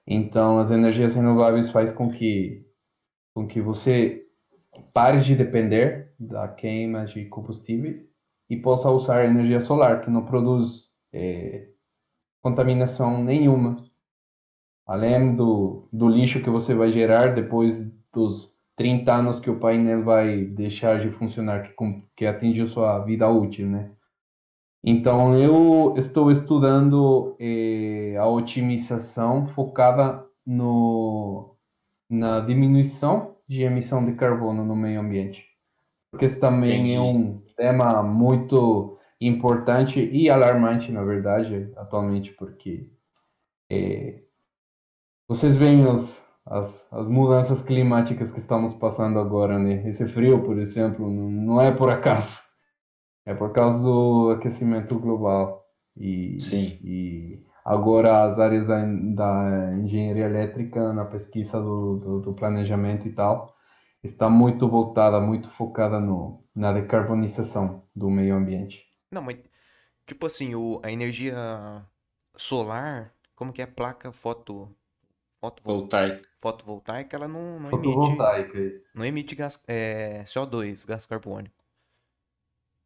Então, as energias renováveis faz com que, com que você pare de depender da queima de combustíveis e possa usar energia solar, que não produz é, contaminação nenhuma. Além do, do lixo que você vai gerar depois dos 30 anos que o painel vai deixar de funcionar, que, que atingiu sua vida útil, né? Então, eu estou estudando eh, a otimização focada no, na diminuição de emissão de carbono no meio ambiente. Porque isso também é Entendi. é um tema muito importante e alarmante, na verdade, atualmente, porque é, vocês veem os, as, as mudanças climáticas que estamos passando agora, né? Esse frio, por exemplo, não é por acaso. É por causa do aquecimento global. E, Sim. E agora as áreas da, da engenharia elétrica, na pesquisa do, do, do planejamento e tal, está muito voltada, muito focada no, na decarbonização do meio ambiente. Não, mas tipo assim, o, a energia solar, como que é a placa foto fotovoltaica, fotovoltaica ela não, não fotovoltaica. emite não emite gás, é, CO2, gás carbônico.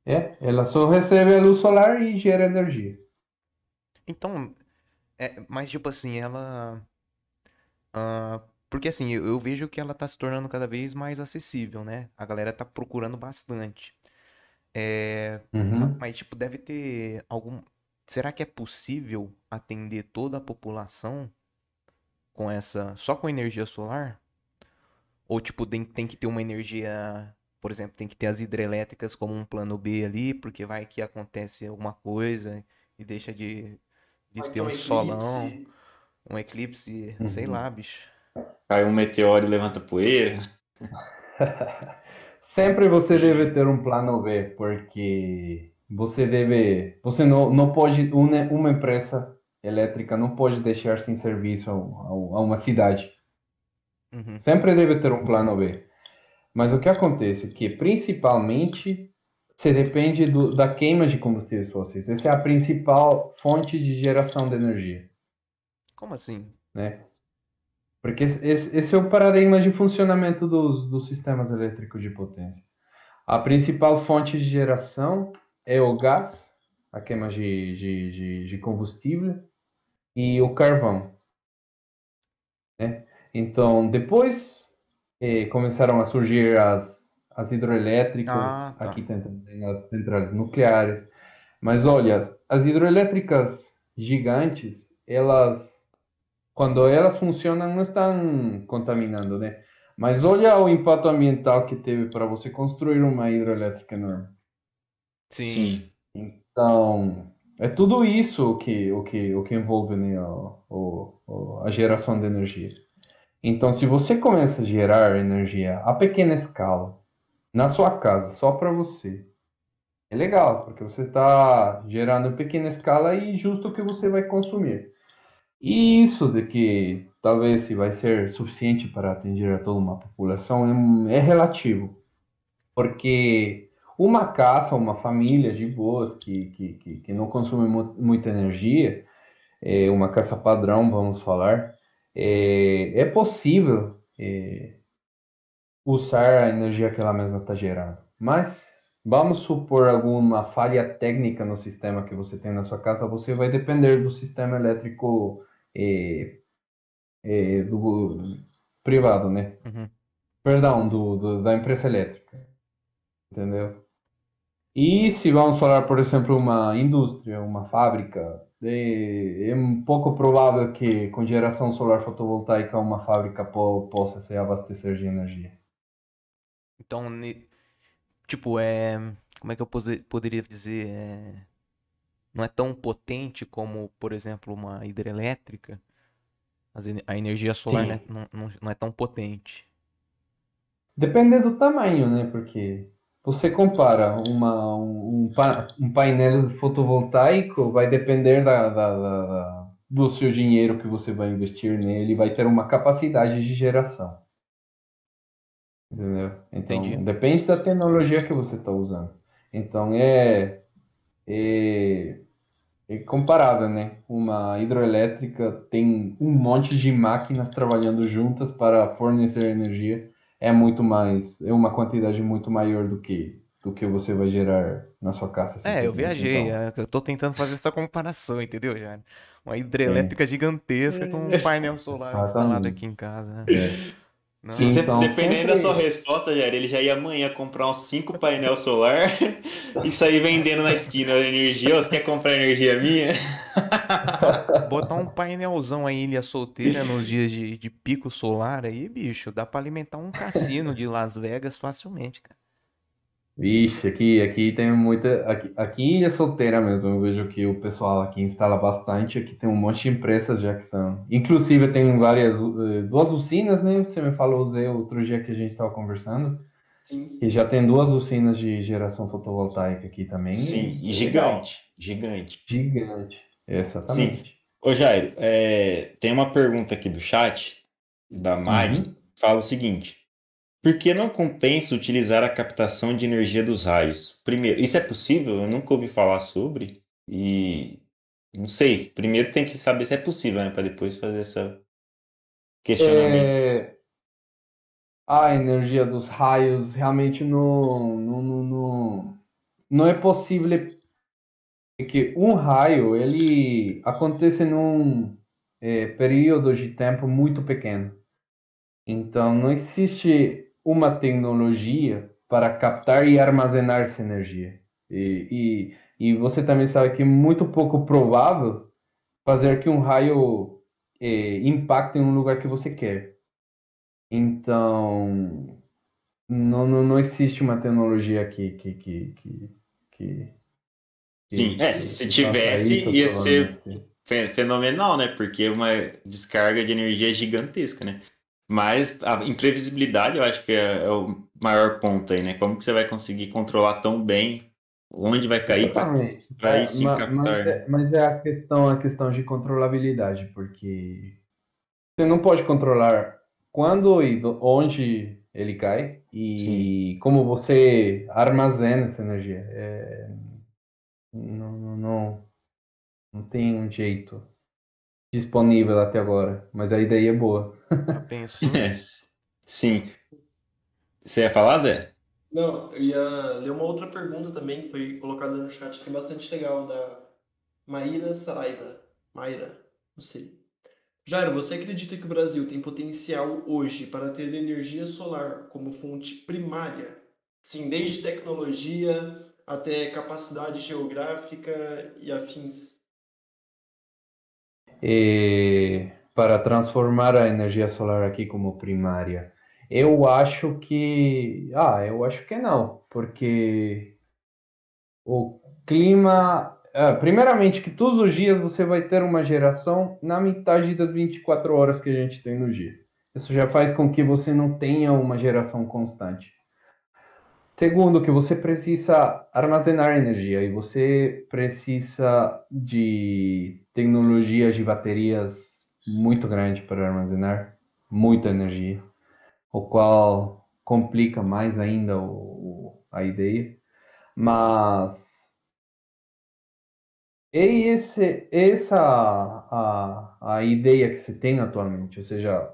É, ela só recebe a luz solar e gera energia. Então, é, mas tipo assim, ela uh, porque assim, eu, eu vejo que ela tá se tornando cada vez mais acessível, né? A galera tá procurando bastante. É, Uhum. mas tipo, deve ter algum. Será que é possível atender toda a população com essa, só com energia solar? Ou tipo, tem, tem que ter uma energia, por exemplo, tem que ter as hidrelétricas como um plano B ali, porque vai que acontece alguma coisa e deixa de, de ter ter um um solão, um eclipse, sei Uhum. lá, bicho. cai um meteoro e levanta poeira. Sempre você deve ter um plano B, porque você deve, você não, não pode, uma, uma empresa elétrica não pode deixar sem serviço a, a- a uma cidade. Uhum. Sempre deve ter um plano B. Mas o que acontece é que, principalmente, você depende do, da queima de combustíveis fósseis. Essa é a principal fonte de geração de energia, Como assim? né? Porque esse, esse é o paradigma de funcionamento dos, dos sistemas elétricos de potência. A principal fonte de geração é o gás, a queima de, de, de, de combustível, e o carvão. né? Então, depois eh, começaram a surgir as, as hidroelétricas, Ah, tá. aqui tem também as centrais nucleares. Mas olha, as hidroelétricas gigantes, elas, quando elas funcionam, não estão contaminando, né? Mas olha o impacto ambiental que teve para você construir uma hidroelétrica enorme. Sim. Sim. Então, é tudo isso o que, o que, o que envolve né, o, o, o- a geração de energia. Então, se você começa a gerar energia a pequena escala, na sua casa, só para você, é legal, porque você está gerando em pequena escala e justo o que você vai consumir. E isso de que talvez se vai ser suficiente para atender a toda uma população é, é relativo. Porque uma casa, uma família de boas que, que, que, que não consome mu- muita energia, é, uma casa padrão, vamos falar, é, é possível é, usar a energia que ela mesma está gerando. Mas vamos supor alguma falha técnica no sistema que você tem na sua casa, você vai depender do sistema elétrico é, é, do privado, né? Uhum. Perdão, do, do- da empresa elétrica. Entendeu? E se vamos falar, por exemplo, uma indústria, uma fábrica, é, pouco provável que com geração solar fotovoltaica uma fábrica po- possa se abastecer de energia. Então, tipo, é. Como é que eu poderia dizer? É, não é tão potente como, por exemplo, uma hidrelétrica. A energia solar né, não, não, não é tão potente. Depende do tamanho, né? Porque você compara uma, um, um pa- painel fotovoltaico, vai depender da, da- da- da- do seu dinheiro que você vai investir nele, vai ter uma capacidade de geração. Entendeu? Então, Entendi. depende da tecnologia que você está usando. Então, é, é, é comparável, né? Uma hidroelétrica tem um monte de máquinas trabalhando juntas para fornecer energia é muito mais, é uma quantidade muito maior do que do que você vai gerar na sua casa. É, eu viajei. Então, é, Eu tô tentando fazer essa comparação, entendeu, já? Uma hidrelétrica gigantesca com um painel solar instalado aqui em casa. né? é. Não, Se você, Então, dependendo da sempre- sua resposta, Jair, ele já ia amanhã comprar uns 5 painel solar e sair vendendo na esquina a energia. Você quer comprar energia minha? Botar um painelzão aí, ilha solteira, nos dias de, de pico solar aí, bicho, dá pra alimentar um cassino de Las Vegas facilmente, cara. Vixe, aqui, aqui tem muita. Aqui, aqui é solteira mesmo. Eu vejo que o pessoal aqui instala bastante. Aqui tem um monte de empresas já que estão. Inclusive, tem várias. eh, Duas usinas, né? Você me falou, Zé, outro dia que a gente estava conversando. Sim. E já tem duas usinas de geração fotovoltaica aqui também. Sim, e gigante. Gigante. Gigante. Exatamente. Ô Jairo, é, tem uma pergunta aqui do chat, da Mari, Uhum. fala o seguinte: Por que não compensa utilizar a captação de energia dos raios? Primeiro, isso é possível? Eu nunca ouvi falar sobre e não sei. Primeiro tem que saber se é possível, né, para depois fazer esse questionamento. É, a energia dos raios realmente não, não, não, não, é possível que um raio ele acontece num é, período de tempo muito pequeno. Então não existe uma tecnologia para captar e armazenar essa energia. E, e, e você também sabe que é muito pouco provável fazer que um raio é, impacte em um lugar que você quer. Então, não, não, não existe uma tecnologia que, que, que, que, que, Sim, é, se tivesse, ia ser Fenomenal, né? Porque é uma descarga de energia gigantesca, né? Mas a imprevisibilidade eu acho que é, é o maior ponto aí, né? Como que você vai conseguir controlar tão bem onde vai cair para É, sim ma- captar, mas, né? é, mas é a questão, a questão de controlabilidade, porque você não pode controlar quando e onde ele cai e como você armazena essa energia. É, não, não, não, não tem um jeito disponível até agora, mas a ideia é boa. Já pensou? É, sim. Você ia falar, Zé? Não, eu ia ler uma outra pergunta também que foi colocada no chat que é bastante legal, da Maíra Saraiva. Maíra, não sei. Jairo, você acredita que o Brasil tem potencial hoje para ter energia solar como fonte primária? Sim, desde tecnologia até capacidade geográfica e afins. E para transformar a energia solar aqui como primária, eu acho que, ah, eu acho que não, porque o clima, ah, primeiramente que todos os dias você vai ter uma geração na metade das 24 horas que a gente tem no dia. Isso já faz com que você não tenha uma geração constante. Segundo, que você precisa armazenar energia e você precisa de tecnologias de baterias muito grande para armazenar muita energia, o qual complica mais ainda o, a ideia. Mas é esse, essa a, a ideia que se tem atualmente, ou seja,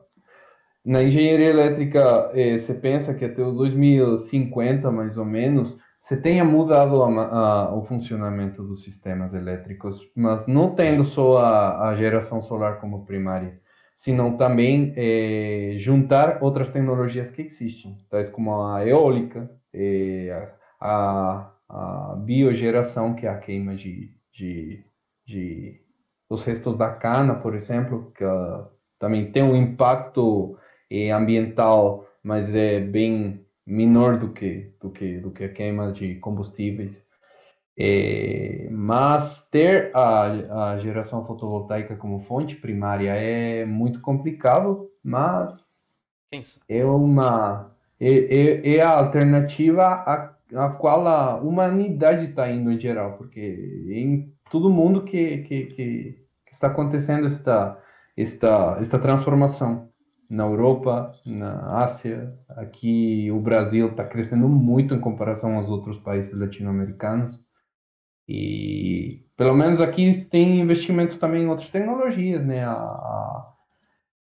na engenharia elétrica, eh, você pensa que até o 2050, mais ou menos, você tenha mudado a a- o funcionamento dos sistemas elétricos, mas não tendo só a, a geração solar como primária, senão também eh, juntar outras tecnologias que existem, tais como a eólica, eh, a, a biogeração, que é a queima de, de, de dos restos da cana, por exemplo, que ah, também tem um impacto eh, ambiental, mas é bem menor do que do que do que a queima de combustíveis. Eh, mas ter a, a geração fotovoltaica como fonte primária é muito complicado, mas é uma é, é, é a alternativa a, a qual a humanidade está indo em geral, porque em todo mundo que, que, que, que está acontecendo esta, esta, esta transformação na Europa, na Ásia, aqui o Brasil está crescendo muito em comparação aos outros países latino-americanos. E pelo menos aqui tem investimento também em outras tecnologias, né? A,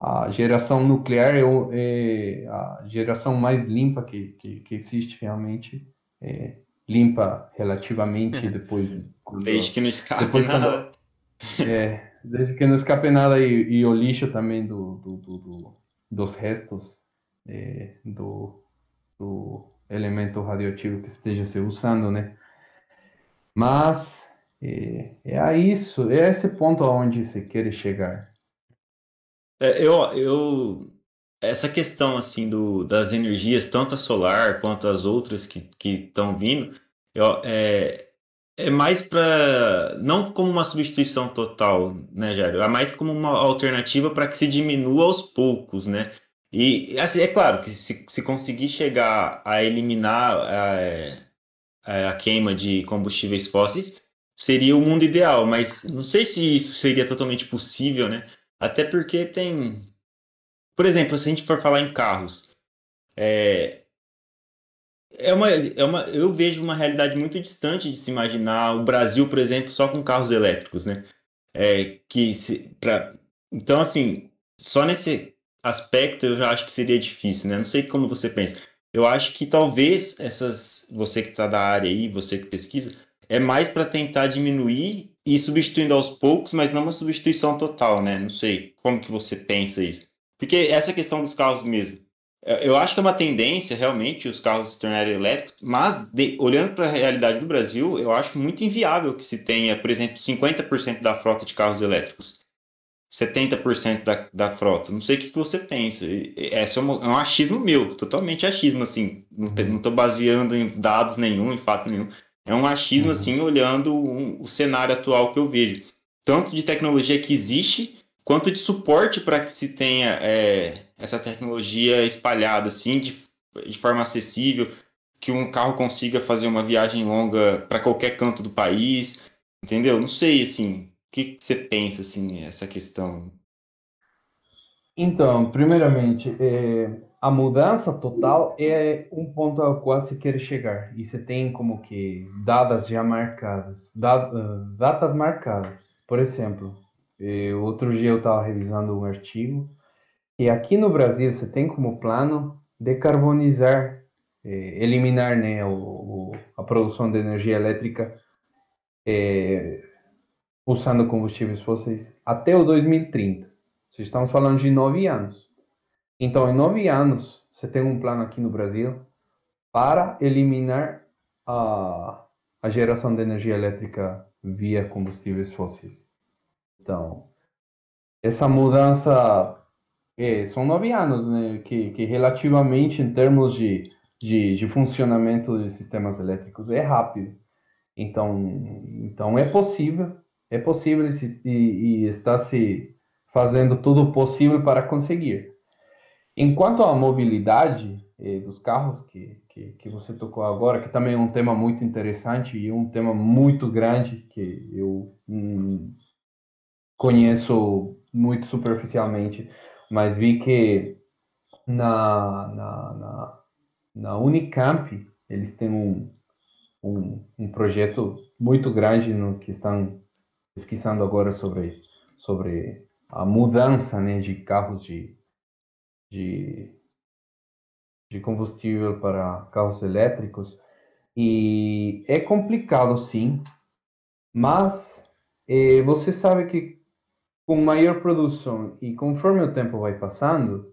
a, geração nuclear é, é a geração mais limpa que, que, que existe realmente. É, limpa relativamente depois. Quando, desde que não escape depois, nada. Quando, é, desde que não escape nada e, e o lixo também do, do, do, do dos restos é, do, do elemento radioativo que esteja se usando, né? Mas é, é isso, é esse ponto aonde se quer chegar. É, eu, eu, essa questão assim do, das energias, tanto a solar quanto as outras que estão vindo, eu, é, é mais para não como uma substituição total, né, Jairo? É mais como uma alternativa para que se diminua aos poucos, né? E assim, é claro que se, se conseguir chegar a eliminar a, a, a queima de combustíveis fósseis, seria o mundo ideal, mas não sei se isso seria totalmente possível, né? Até porque tem. Por exemplo, se a gente for falar em carros, é, é uma, é uma, eu vejo uma realidade muito distante de se imaginar o Brasil, por exemplo, só com carros elétricos, né? É, que se, pra, então, assim, só nesse aspecto eu já acho que seria difícil, né? Não sei como você pensa. Eu acho que talvez essas, você que está da área aí, você que pesquisa, é mais para tentar diminuir e substituindo aos poucos, mas não uma substituição total, né? Não sei como que você pensa isso. Porque essa questão dos carros mesmo, eu acho que é uma tendência realmente os carros se tornarem elétricos, mas de, olhando para a realidade do Brasil, eu acho muito inviável que se tenha, por exemplo, 50% da frota de carros elétricos. 70% da, da frota. Não sei o que, que você pensa. Esse é, um, é um achismo meu, totalmente achismo, assim. Não estou baseando em dados nenhum, em fato nenhum. É um achismo, uhum. assim, olhando um, o cenário atual que eu vejo. Tanto de tecnologia que existe, quanto de suporte para que se tenha é, essa tecnologia espalhada, assim, de, de forma acessível, que um carro consiga fazer uma viagem longa para qualquer canto do país, entendeu? Não sei, assim, o que você pensa, assim, essa questão? Então, primeiramente, é, a mudança total é um ponto ao qual se quer chegar. E você tem como que datas já marcadas, ah, datas marcadas. Por exemplo, outro dia eu estava revisando um artigo que aqui no Brasil você tem como plano decarbonizar, eh, eliminar né, o, o, a produção de energia elétrica eh, usando combustíveis fósseis até o 2030. Vocês estão falando de nove anos. Então, em nove anos, você tem um plano aqui no Brasil para eliminar a, a geração de energia elétrica via combustíveis fósseis. Então, essa mudança é, são nove anos, né? Que, que relativamente em termos de, de, de funcionamento de sistemas elétricos é rápido. Então, então é possível, é possível e, e está se fazendo tudo possível para conseguir. Enquanto à mobilidade eh, dos carros, que, que, que, você tocou agora, que também é um tema muito interessante e um tema muito grande que eu hum, conheço muito superficialmente, mas vi que na, na, na, na Unicamp eles têm um, um, um projeto muito grande no que estão pesquisando agora sobre, sobre a mudança né, de carros de de, de combustível para carros elétricos. E é complicado, sim, mas eh, você sabe que com maior produção e conforme o tempo vai passando,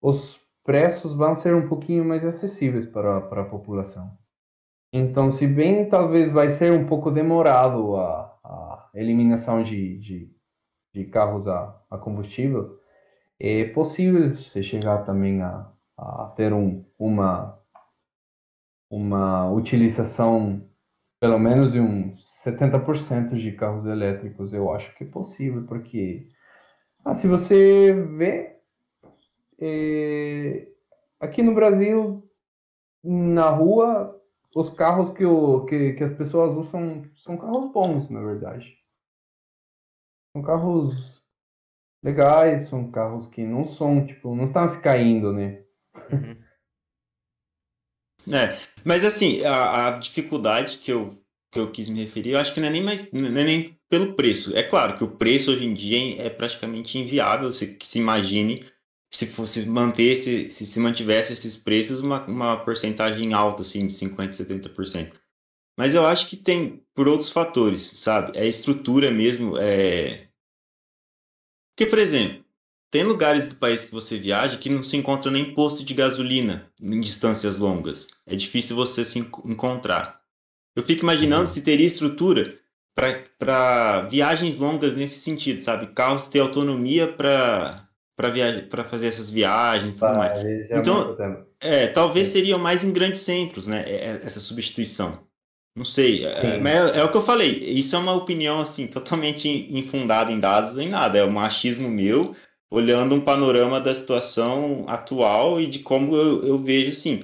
os preços vão ser um pouquinho mais acessíveis para, para a população. Então, se bem talvez vai ser um pouco demorado a, a eliminação de, de, de carros a, a combustível, é possível você chegar também a, a ter um, uma, uma utilização pelo menos de uns 70% de carros elétricos. Eu acho que é possível, porque ah, se você vê é, aqui no Brasil, na rua, os carros que, o, que, que as pessoas usam são carros bons, na verdade. São carros legais, são carros que não são, tipo, não estão se caindo, né? Uhum. É, mas assim, a, a, dificuldade que eu, que eu quis me referir, eu acho que não é nem mais não é nem pelo preço. É claro que o preço hoje em dia é praticamente inviável se, se imagine se fosse manter, se, se, se mantivesse esses preços, uma, uma porcentagem alta, assim, de 50%, 70%. Mas eu acho que tem por outros fatores, sabe? É a estrutura mesmo. É... Porque, por exemplo, tem lugares do país que você viaja que não se encontra nem posto de gasolina em distâncias longas. É difícil você se encontrar. Eu fico imaginando uhum. se teria estrutura para viagens longas nesse sentido, sabe? Carros ter autonomia para para fazer essas viagens e tudo mais. É então, é, talvez seriam mais em grandes centros, né? É, é, essa substituição. Não sei, é, mas é, é, o que eu falei. Isso é uma opinião assim totalmente infundada em dados em nada. É um machismo meu olhando um panorama da situação atual e de como eu, eu vejo assim.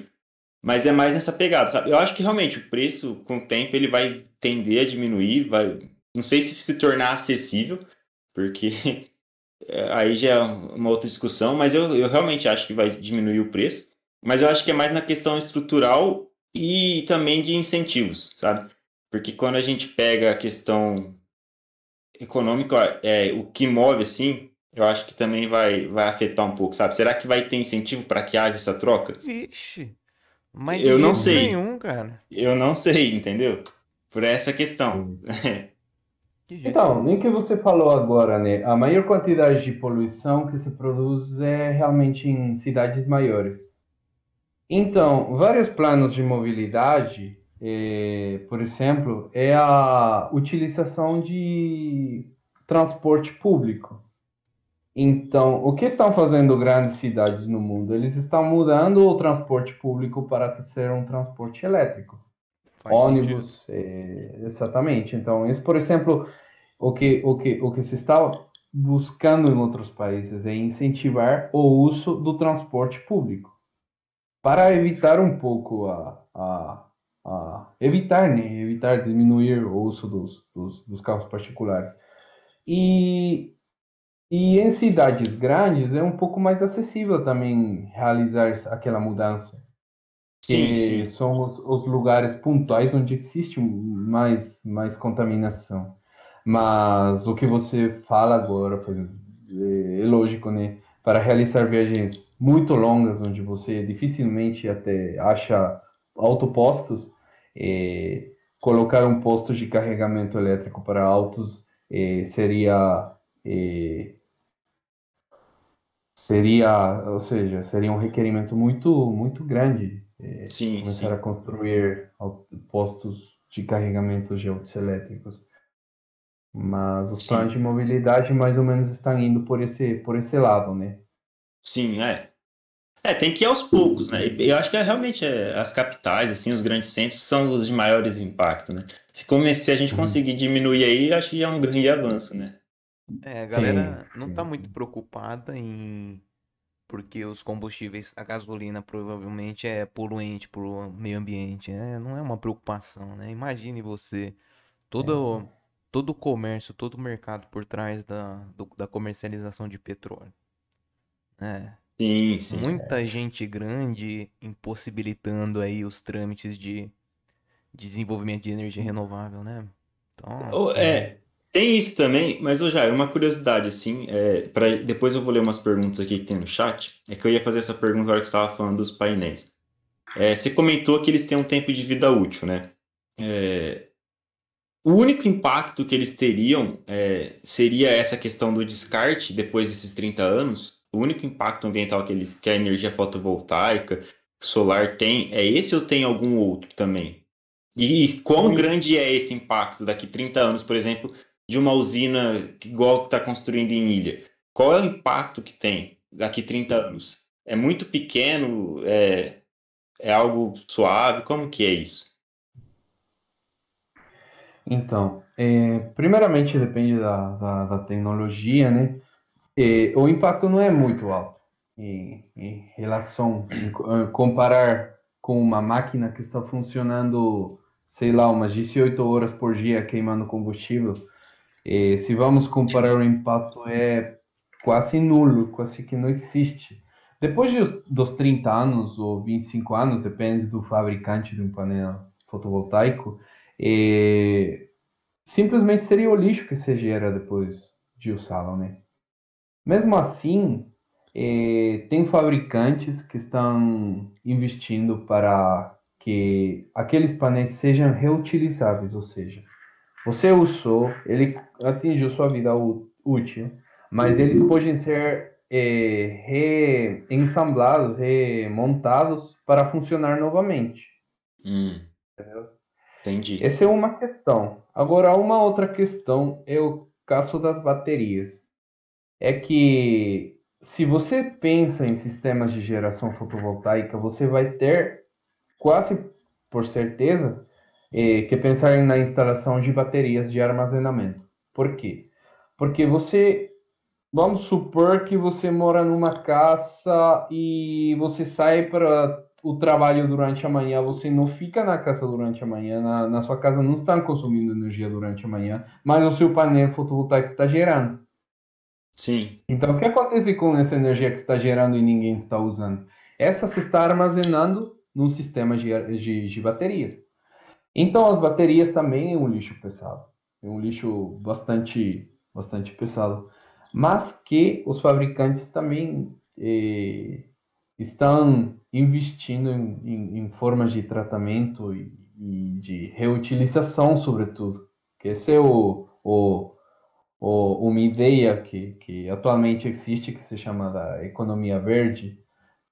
Mas é mais nessa pegada, sabe? Eu acho que realmente o preço, com o tempo, ele vai tender a diminuir, vai. Não sei se se tornar acessível, porque aí já é uma outra discussão, mas eu, eu realmente acho que vai diminuir o preço. Mas eu acho que é mais na questão estrutural e também de incentivos, sabe? Porque quando a gente pega a questão econômica, é, o que move, assim, eu acho que também vai, vai afetar um pouco, sabe? Será que vai ter incentivo para que haja essa troca? Vixe, mas eu não sei. nenhum, cara. Eu não sei, entendeu? Por essa questão. Então, nem que você falou agora, né? A maior quantidade de poluição que se produz é realmente em cidades maiores. Então, vários planos de mobilidade, eh, por exemplo, é a utilização de transporte público. Então, o que estão fazendo grandes cidades no mundo? Eles estão mudando o transporte público para ser um transporte elétrico. Faz ônibus, é, exatamente. Então, isso, por exemplo, o que, o, que, o que se está buscando em outros países é incentivar o uso do transporte público para evitar um pouco a, a, a evitar, né? evitar diminuir o uso dos, dos, dos carros particulares. E e em cidades grandes é um pouco mais acessível também realizar aquela mudança. Sim, sim. são os, os, lugares pontuais onde existe mais, mais contaminação. Mas o que você fala agora é, é lógico, né? Para realizar viagens muito longas, onde você dificilmente até acha autopostos, é, colocar um posto de carregamento elétrico para autos é, seria é, seria, ou seja, seria um requerimento muito, muito grande é, sim, começar sim. a construir postos de carregamento de autos elétricos. Mas os sim. planos de mobilidade mais ou menos estão indo por esse, por esse lado, né? Sim, é. É, tem que ir aos poucos, né? Eu acho que é, realmente é, as capitais, assim, os grandes centros são os de maiores impacto, né? Se, começar, a gente uhum. conseguir diminuir aí, acho que é um grande avanço, né? É, a galera sim, não tá muito preocupada em. Porque os combustíveis, a gasolina provavelmente é poluente pro meio ambiente. Né? Não é uma preocupação, né? Imagine você, todo, é. todo o comércio, todo o mercado por trás da, do, da comercialização de petróleo. É. Sim, sim. Muita é. gente grande impossibilitando aí os trâmites de desenvolvimento de energia renovável, né? Então, é tem isso também, mas já é uma curiosidade, assim, é, pra, depois eu vou ler umas perguntas aqui que tem no chat, é que eu ia fazer essa pergunta na hora que você estava falando dos painéis. É, você comentou que eles têm um tempo de vida útil, né? É, o único impacto que eles teriam é, seria essa questão do descarte depois desses 30 anos. O único impacto ambiental que, eles, que a energia fotovoltaica, solar tem, é esse ou tem algum outro também? E, e quão grande é esse impacto daqui 30 anos, por exemplo, de uma usina igual que está construindo em ilha? Qual é o impacto que tem daqui 30 anos? É muito pequeno? É, é algo suave? Como que é isso? Então, é, primeiramente depende da, da, da tecnologia, né? E, o impacto não é muito alto em, em relação, em, comparar com uma máquina que está funcionando, sei lá, umas 18 horas por dia queimando combustível, e, se vamos comparar o impacto, é quase nulo, quase que não existe. Depois de, dos 30 anos ou 25 anos, depende do fabricante de um painel fotovoltaico, simplesmente seria o lixo que se gera depois de usá-lo, né? Mesmo assim, tem fabricantes que estão investindo para que aqueles painéis sejam reutilizáveis, ou seja, você usou, ele atingiu sua vida útil, mas eles podem ser é, reensamblados, remontados para funcionar novamente. Hum. Entendi. Essa é uma questão. Agora, uma outra questão é o caso das baterias. É que se você pensa em sistemas de geração fotovoltaica, você vai ter quase por certeza que pensar na instalação de baterias de armazenamento. Por quê? Porque você, vamos supor que você mora numa casa e você sai para o trabalho durante a manhã, você não fica na casa durante a manhã, na, na sua casa não está consumindo energia durante a manhã, mas o seu painel fotovoltaico está gerando. Sim. Então, o que acontece com essa energia que está gerando e ninguém está usando? Essa se está armazenando num sistema de, de, de baterias. Então, as baterias também é um lixo pesado. É um lixo bastante, bastante pesado. Mas que os fabricantes também eh, estão investindo em, em, em, formas de tratamento e, e, de reutilização, sobretudo. Que esse é o, o, o, uma ideia que, que atualmente existe, que se chama da economia verde,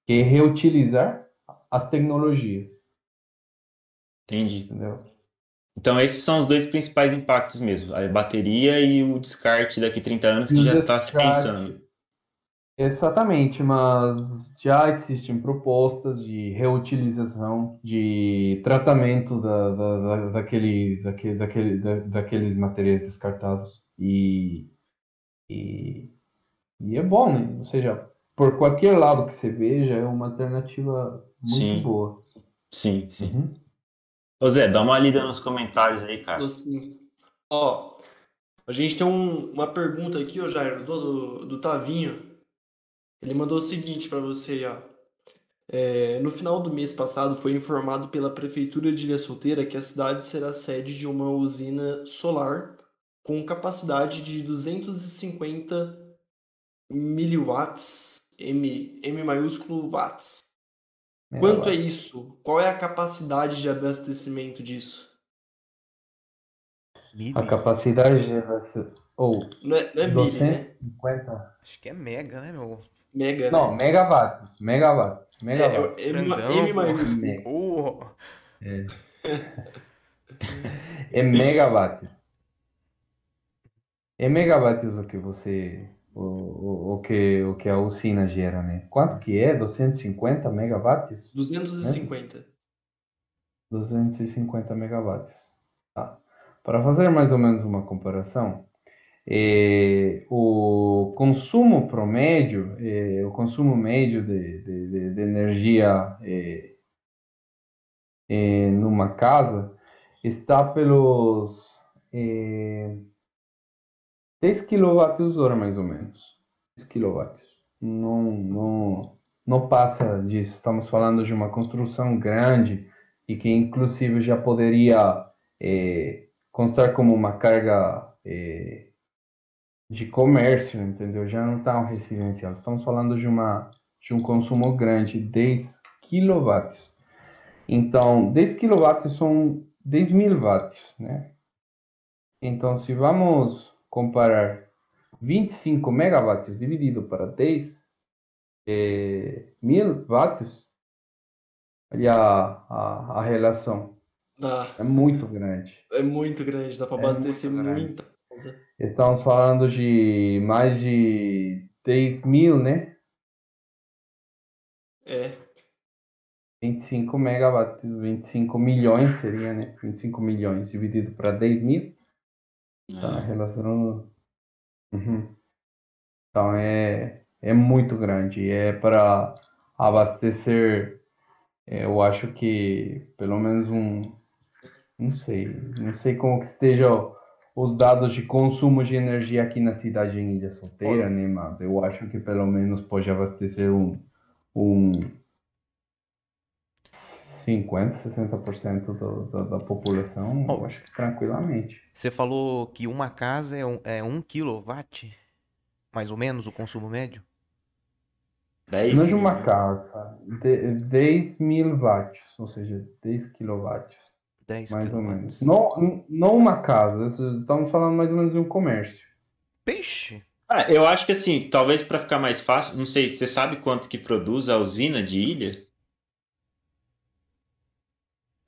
que é reutilizar as tecnologias. Entendi. Entendeu? Então, esses são os dois principais impactos mesmo: a bateria e o descarte daqui a 30 anos, que já está se pensando. Exatamente, mas já existem propostas de reutilização, de tratamento da, da, da daquele, daquele, daquele, da, daqueles materiais descartados. E, e, e, é bom, né? Ou seja, por qualquer lado que você veja, é uma alternativa muito sim. boa. Sim, sim. Uhum. Ô Zé, dá uma lida nos comentários aí, cara. Sim. Ó, a gente tem um, uma pergunta aqui, ó, Jairo, do, do, do Tavinho. Ele mandou o seguinte para você, ó. É, no final do mês passado, foi informado pela Prefeitura de Ilha Solteira que a cidade será sede de uma usina solar com capacidade de 250 miliwatts, M, M maiúsculo watts. Quanto é isso? Qual é a capacidade de abastecimento disso? A capacidade de abastecimento. Ou não é, não é mili, né? Acho que é mega, né, meu? Mega, Não, né? megawatts. Megawatts. É, Megawatts. é, M, Grandão, M pô. maiúsculo. Porra. É. É megawatts. É megawatts o que você o, o, que, o que a usina gera, né? Quanto que é? 250 megawatts? 250. 250 megawatts. Tá. Para fazer mais ou menos uma comparação, eh, o consumo promédio, eh, o consumo médio de, de, de, energia eh, numa casa está pelos 10 kWh mais ou menos. 10 kW. Não, não, não passa disso. Estamos falando de uma construção grande e que inclusive já poderia é, constar como uma carga é, de comércio, entendeu? Já não está um residencial. Estamos falando de, uma, de um consumo grande, 10 kW. Então, 10 kW são 10 mil watts, né? Então, se vamos comparar 25 megawatts dividido para 10 é, mil watts, olha a, a, a relação. Dá. É muito grande. É muito grande, dá para É abastecer grande. muita coisa. Estamos falando de mais de 10 mil, né? É. 25 megawatts, 25 milhões seria, né? 25 milhões dividido para 10 mil. Tá, a É. relação. Uhum. Então é, é muito grande. É para abastecer, é, eu acho que pelo menos um. Não sei. Não sei como que esteja os dados de consumo de energia aqui na cidade em Ilha Solteira, né? Mas eu acho que pelo menos pode abastecer um, um 50, 60% do, da, da população, eu Ó. acho que tranquilamente. Você falou que uma casa é um, é um quilowatt? Mais ou menos o consumo médio? 10 Não de uma mil. casa, de- 10 mil watts, ou seja, 10 quilowatts, 10 mais ou menos. Não, não uma casa, estamos falando mais ou menos de um comércio. Peixe. Ah, eu acho que assim, talvez para ficar mais fácil, não sei, você sabe quanto que produz a usina de Ilha?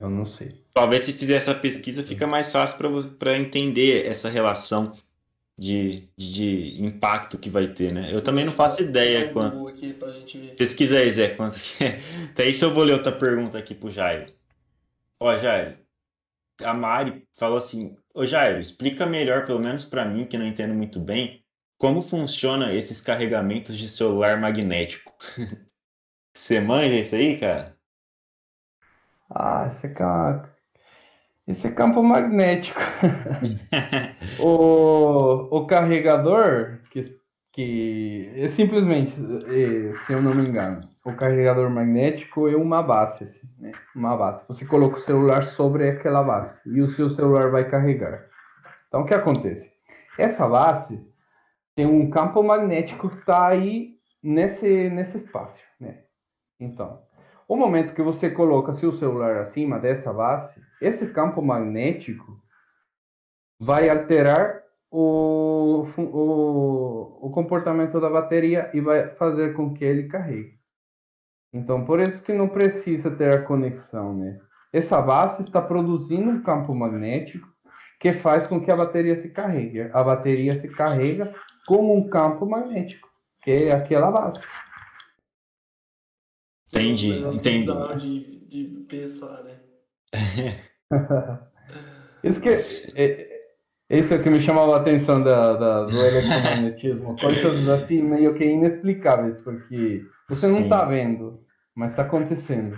Eu não sei. Talvez se fizer essa pesquisa fica mais fácil para entender essa relação de, de impacto que vai ter, né? Eu também não faço ideia quanto. Google aqui pra gente ver. Pesquisa aí, Zé, quanto que é. Até isso eu vou ler outra pergunta aqui pro Jairo. Ó, Jairo, a Mari falou assim: Ô Jairo, explica melhor, pelo menos para mim, que não entendo muito bem, como funciona esses carregamentos de celular magnético. Você manja isso aí, cara? Ah, esse é, ca- esse é campo magnético. O, o carregador, que, que é simplesmente, eh, se eu não me engano, o carregador magnético é uma base, assim, né? Uma base. Você coloca o celular sobre aquela base e o seu celular vai carregar. Então, o que acontece? Essa base tem um campo magnético que está aí nesse, nesse espaço, né? Então, o momento que você coloca seu celular acima dessa base, esse campo magnético vai alterar o, o, o comportamento da bateria e vai fazer com que ele carregue. Então, por isso que não precisa ter a conexão, né? Essa base está produzindo um campo magnético que faz com que a bateria se carregue. A bateria se carrega com um campo magnético, que é aquela base. Entendi, Um entendi. de, de pensar, né? Isso que é, é isso que me chamava a atenção da, da- do eletromagnetismo. Coisas assim meio que inexplicáveis, porque você não Sim. está vendo, mas está acontecendo.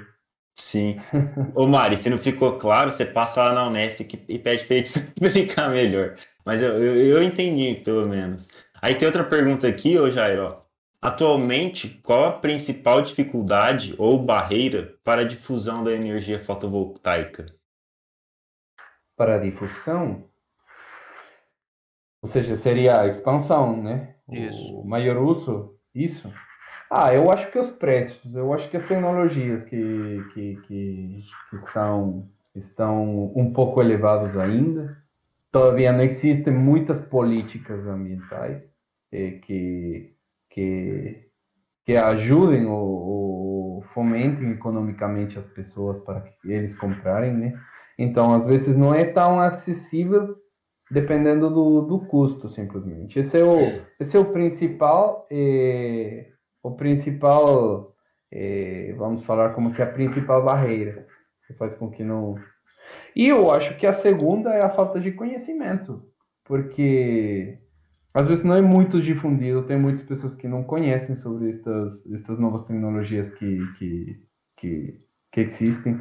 Sim. Ô Mari, se não ficou claro, você passa lá na Unesp e pede pra ele te explicar melhor. Mas eu, eu, eu entendi, pelo menos. Aí tem outra pergunta aqui, ô Jairo. Atualmente, qual a principal dificuldade ou barreira para a difusão da energia fotovoltaica? Para a difusão, ou seja, seria a expansão, né? Isso. O maior uso, isso. Ah, eu acho que os preços, eu acho que as tecnologias que, que, que, que estão, estão um pouco elevados ainda. Todavía não existem muitas políticas ambientais eh, que, que, que ajudem ou, ou fomentem economicamente as pessoas para que eles comprarem, né? Então, às vezes, não é tão acessível dependendo do, do custo, simplesmente. Esse é o, esse é o principal, eh, o principal, eh, vamos falar como que a principal barreira que faz com que não... E eu acho que a segunda é a falta de conhecimento, porque às vezes não é muito difundido, tem muitas pessoas que não conhecem sobre estas, estas novas tecnologias que, que, que, que existem.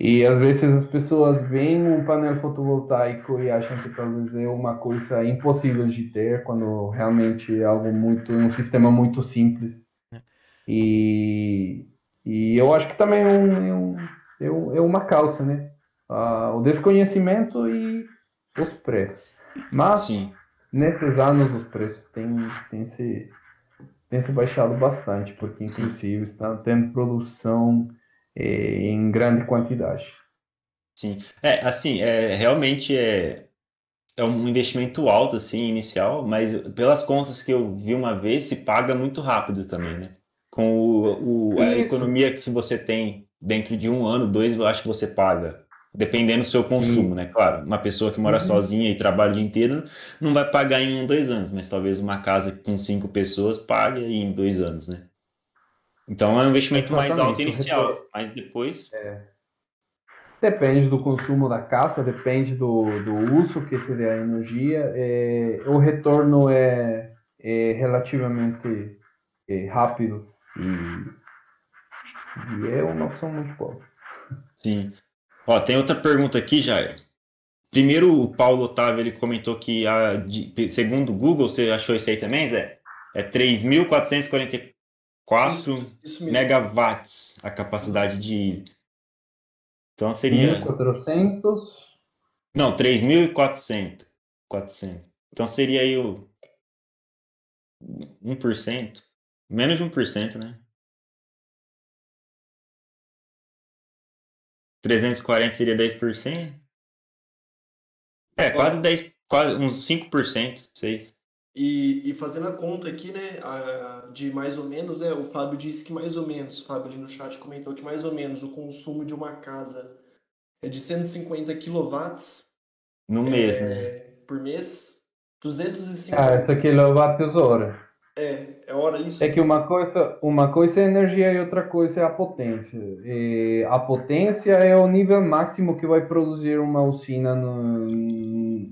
E às vezes as pessoas veem um painel fotovoltaico e acham que talvez é uma coisa impossível de ter, quando realmente é algo muito, um sistema muito simples. E, e eu acho que também é, um, é, um, é, é uma causa, né? Ah, o desconhecimento e os preços. Mas Sim. Nesses anos os preços têm, têm, se, têm se baixado bastante, porque inclusive está tendo produção eh, em grande quantidade. Sim. É, assim, é, realmente é, é um investimento alto, assim, inicial, mas pelas contas que eu vi uma vez, se paga muito rápido também, né? Com o, o- a Isso. economia que você tem dentro de um ano, dois, eu acho que você paga, dependendo do seu consumo, né? Claro, uma pessoa que mora Uhum. sozinha e trabalha o dia inteiro não vai pagar em um, dois anos, mas talvez uma casa com cinco pessoas pague em dois anos, né? Então é um investimento mais Exatamente, alto o inicial, mas depois Depende do consumo da casa, depende do, do uso que se dê à energia. eh, o retorno é, é relativamente eh, rápido e, e é uma opção muito boa. Sim. Ó, tem outra pergunta aqui, Jair. Primeiro, o Paulo Otávio ele comentou que, a, de- segundo o Google, você achou isso aí também, Zé? É 3.444 Isso, isso mesmo. megawatts a capacidade de. Então seria. 1400, Não, 3.400. 400. Então seria aí o 1%. Menos de 1%, né? 340 seria 10%? É, quase 10, quase uns 5%, 6%. E, e fazendo a conta aqui, né, a, de mais ou menos, né, o Fábio disse que mais ou menos, o Fábio ali no chat comentou que mais ou menos o consumo de uma casa é de 150 quilowatts no mês, é, né? Por mês, 250. Ah, essa quilowatts hora. É, é hora isso. É que uma coisa, uma coisa é energia e outra coisa é a potência. E a potência é o nível máximo que vai produzir uma usina no,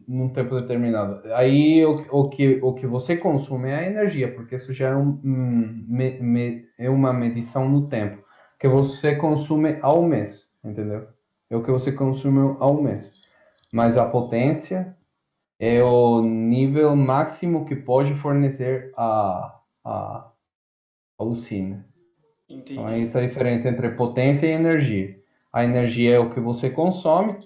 num tempo determinado. Aí o, o, que, o que você consome é a energia, porque isso já é, um, me, me, é uma medição no tempo que você consome ao mês, entendeu? É o que você consome ao mês. Mas a potência é o nível máximo que pode fornecer a, a, a usina. Entendi. Então é essa a diferença entre potência e energia. A energia é o que você consome,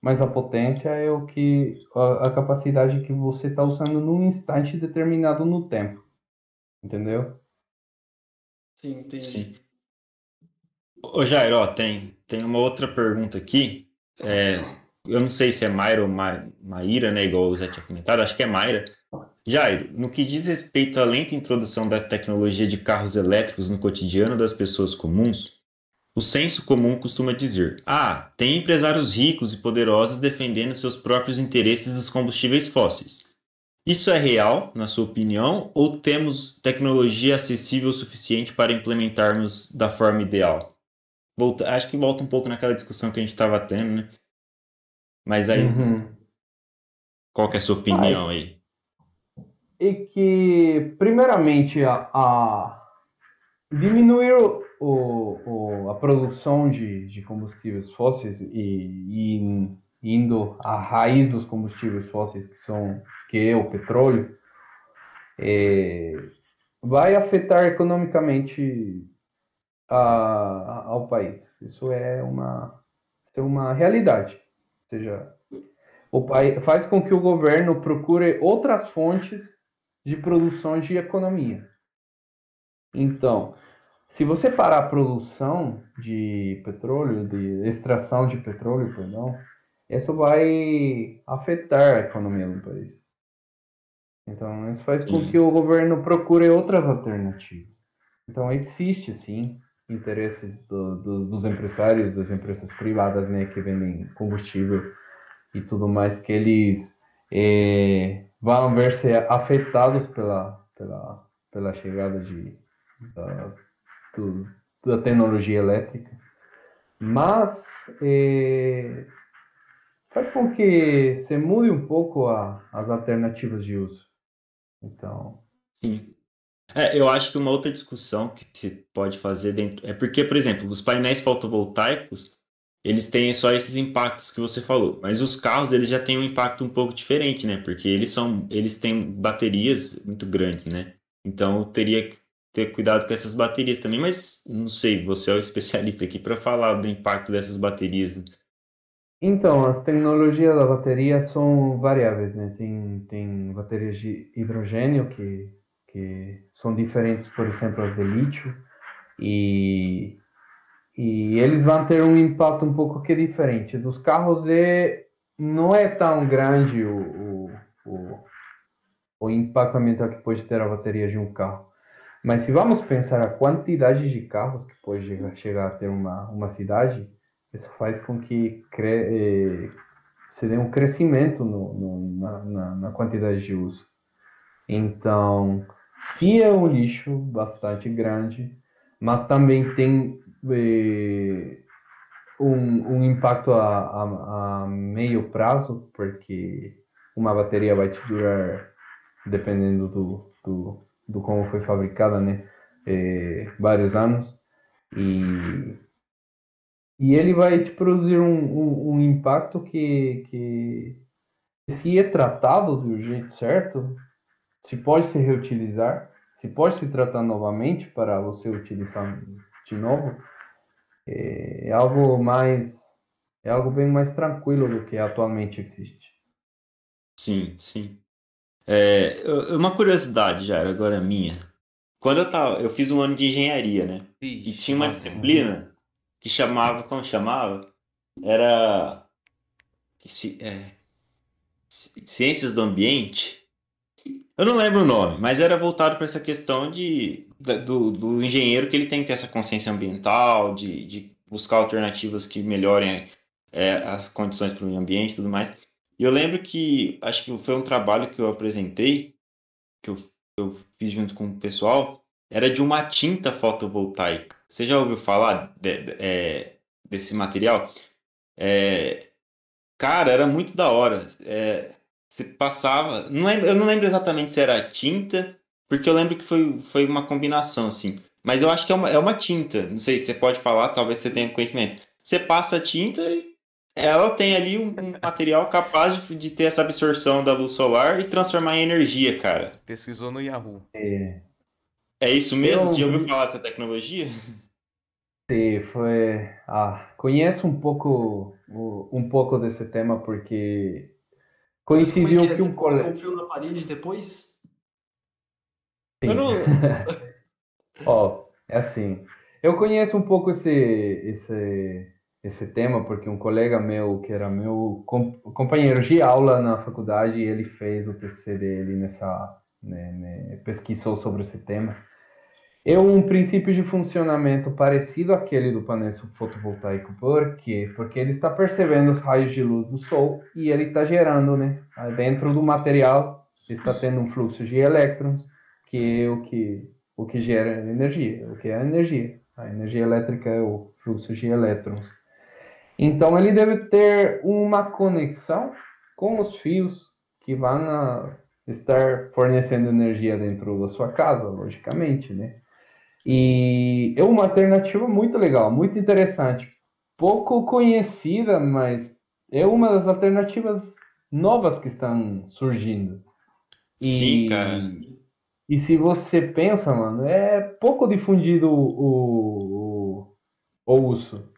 mas a potência é o que a, a capacidade que você está usando num instante determinado no tempo. Entendeu? Sim, entendi. Sim. Ô Jair, ó, tem, tem uma outra pergunta aqui. É, eu não sei se é Mayra ou Ma Maíra, né? Igual eu já tinha comentado, acho que é Mayra. Jairo, no que diz respeito à lenta introdução da tecnologia de carros elétricos no cotidiano das pessoas comuns, o senso comum costuma dizer: ah, tem empresários ricos e poderosos defendendo seus próprios interesses dos combustíveis fósseis. Isso é real, na sua opinião, ou temos tecnologia acessível o suficiente para implementarmos da forma ideal? Volta, acho que volta um pouco naquela discussão que a gente estava tendo, né? Mas aí, uhum. qual é a sua opinião aí? E que, primeiramente, a, a diminuir o, o, a produção de, de combustíveis fósseis e, e indo à raiz dos combustíveis fósseis, que são que é o petróleo, é, vai afetar economicamente a, a, ao país. Isso é uma, é uma realidade seja, o país faz com que o governo procure outras fontes de produção de economia. Então, se você parar a produção de petróleo, de extração de petróleo, perdão, isso vai afetar a economia do país. Então, isso faz com que o governo procure outras alternativas. Então, existe sim interesses do, do, dos empresários, das empresas privadas, né, que vendem combustível e tudo mais, que eles é, vão ver se afetados pela, pela, pela chegada de, da, do, da tecnologia elétrica. Mas é, faz com que se mude um pouco a, as alternativas de uso. Então. Sim. É, eu acho que uma outra discussão que se pode fazer dentro. É porque, por exemplo, os painéis fotovoltaicos eles têm só esses impactos que você falou, mas os carros eles já têm um impacto um pouco diferente, né? Porque eles são, eles têm baterias muito grandes, né? Então teria que ter cuidado com essas baterias também, mas não sei, você é o especialista aqui para falar do impacto dessas baterias. Então, as tecnologias da bateria são variáveis, né? Tem, tem baterias de hidrogênio que que são diferentes, por exemplo, as de lítio, e, e eles vão ter um impacto um pouco que diferente. Dos carros é, não é tão grande o, o, o, o impacto ambiental que pode ter a bateria de um carro. Mas se vamos pensar a quantidade de carros que pode chegar a ter uma, uma cidade, isso faz com que cre... Eh, se dê um crescimento no, no na, na, na, quantidade de uso. Então, se é um lixo bastante grande, mas também tem um, um, impacto a, a, a, meio prazo, porque uma bateria vai te durar, dependendo do, do, do como foi fabricada, né, eh, vários anos, e, e ele vai te produzir um, um, um impacto que, que, se é tratado do jeito certo, se pode se reutilizar, se pode se tratar novamente para você utilizar de novo, é, é algo mais é algo bem mais tranquilo do que atualmente existe. Sim, sim. É, uma curiosidade já, agora minha. Quando eu tava, eu fiz um ano de engenharia, né? Ixi, e tinha uma disciplina que chamava, como chamava? era é, ciências do ambiente. Eu não lembro o nome, mas era voltado para essa questão de, do, do, engenheiro que ele tem que ter essa consciência ambiental, de, de buscar alternativas que melhorem é, as condições para o meio ambiente e tudo mais. E eu lembro que, acho que foi um trabalho que eu apresentei, que eu, eu fiz junto com o pessoal, era de uma tinta fotovoltaica. Você já ouviu falar de, de, é, desse material? É, cara, era muito da hora. É, você passava. Não lembro, eu não lembro exatamente se era tinta, porque eu lembro que foi, foi uma combinação, assim. Mas eu acho que é uma, é uma tinta. Não sei se você pode falar, talvez você tenha conhecimento. Você passa a tinta e ela tem ali um, um material capaz de, de, ter essa absorção da luz solar e transformar em energia, cara. Pesquisou no Yahoo. É, é isso mesmo? Eu... Você já ouviu falar dessa tecnologia? Sim, foi. Ah, conheço um pouco, um pouco desse tema porque coincidiu é que, é? um colega. Na parede depois? Sim. Não... Ó, é assim. Eu conheço um pouco esse, esse, esse tema porque um colega meu, que era meu companheiro de aula na faculdade, ele fez o TCC dele nessa, né, né, pesquisou sobre esse tema. É um princípio de funcionamento parecido àquele do painel fotovoltaico. Por quê? Porque ele está percebendo os raios de luz do sol e ele está gerando, né? Dentro do material está tendo um fluxo de elétrons, que é o que, o que gera energia, o que é a energia. A energia elétrica é o fluxo de elétrons. Então ele deve ter uma conexão com os fios que vão estar fornecendo energia dentro da sua casa, logicamente, né? E é uma alternativa muito legal, muito interessante, pouco conhecida, mas é uma das alternativas novas que estão surgindo. E, Sim, cara. E se você pensa, mano, é pouco difundido o, o, o uso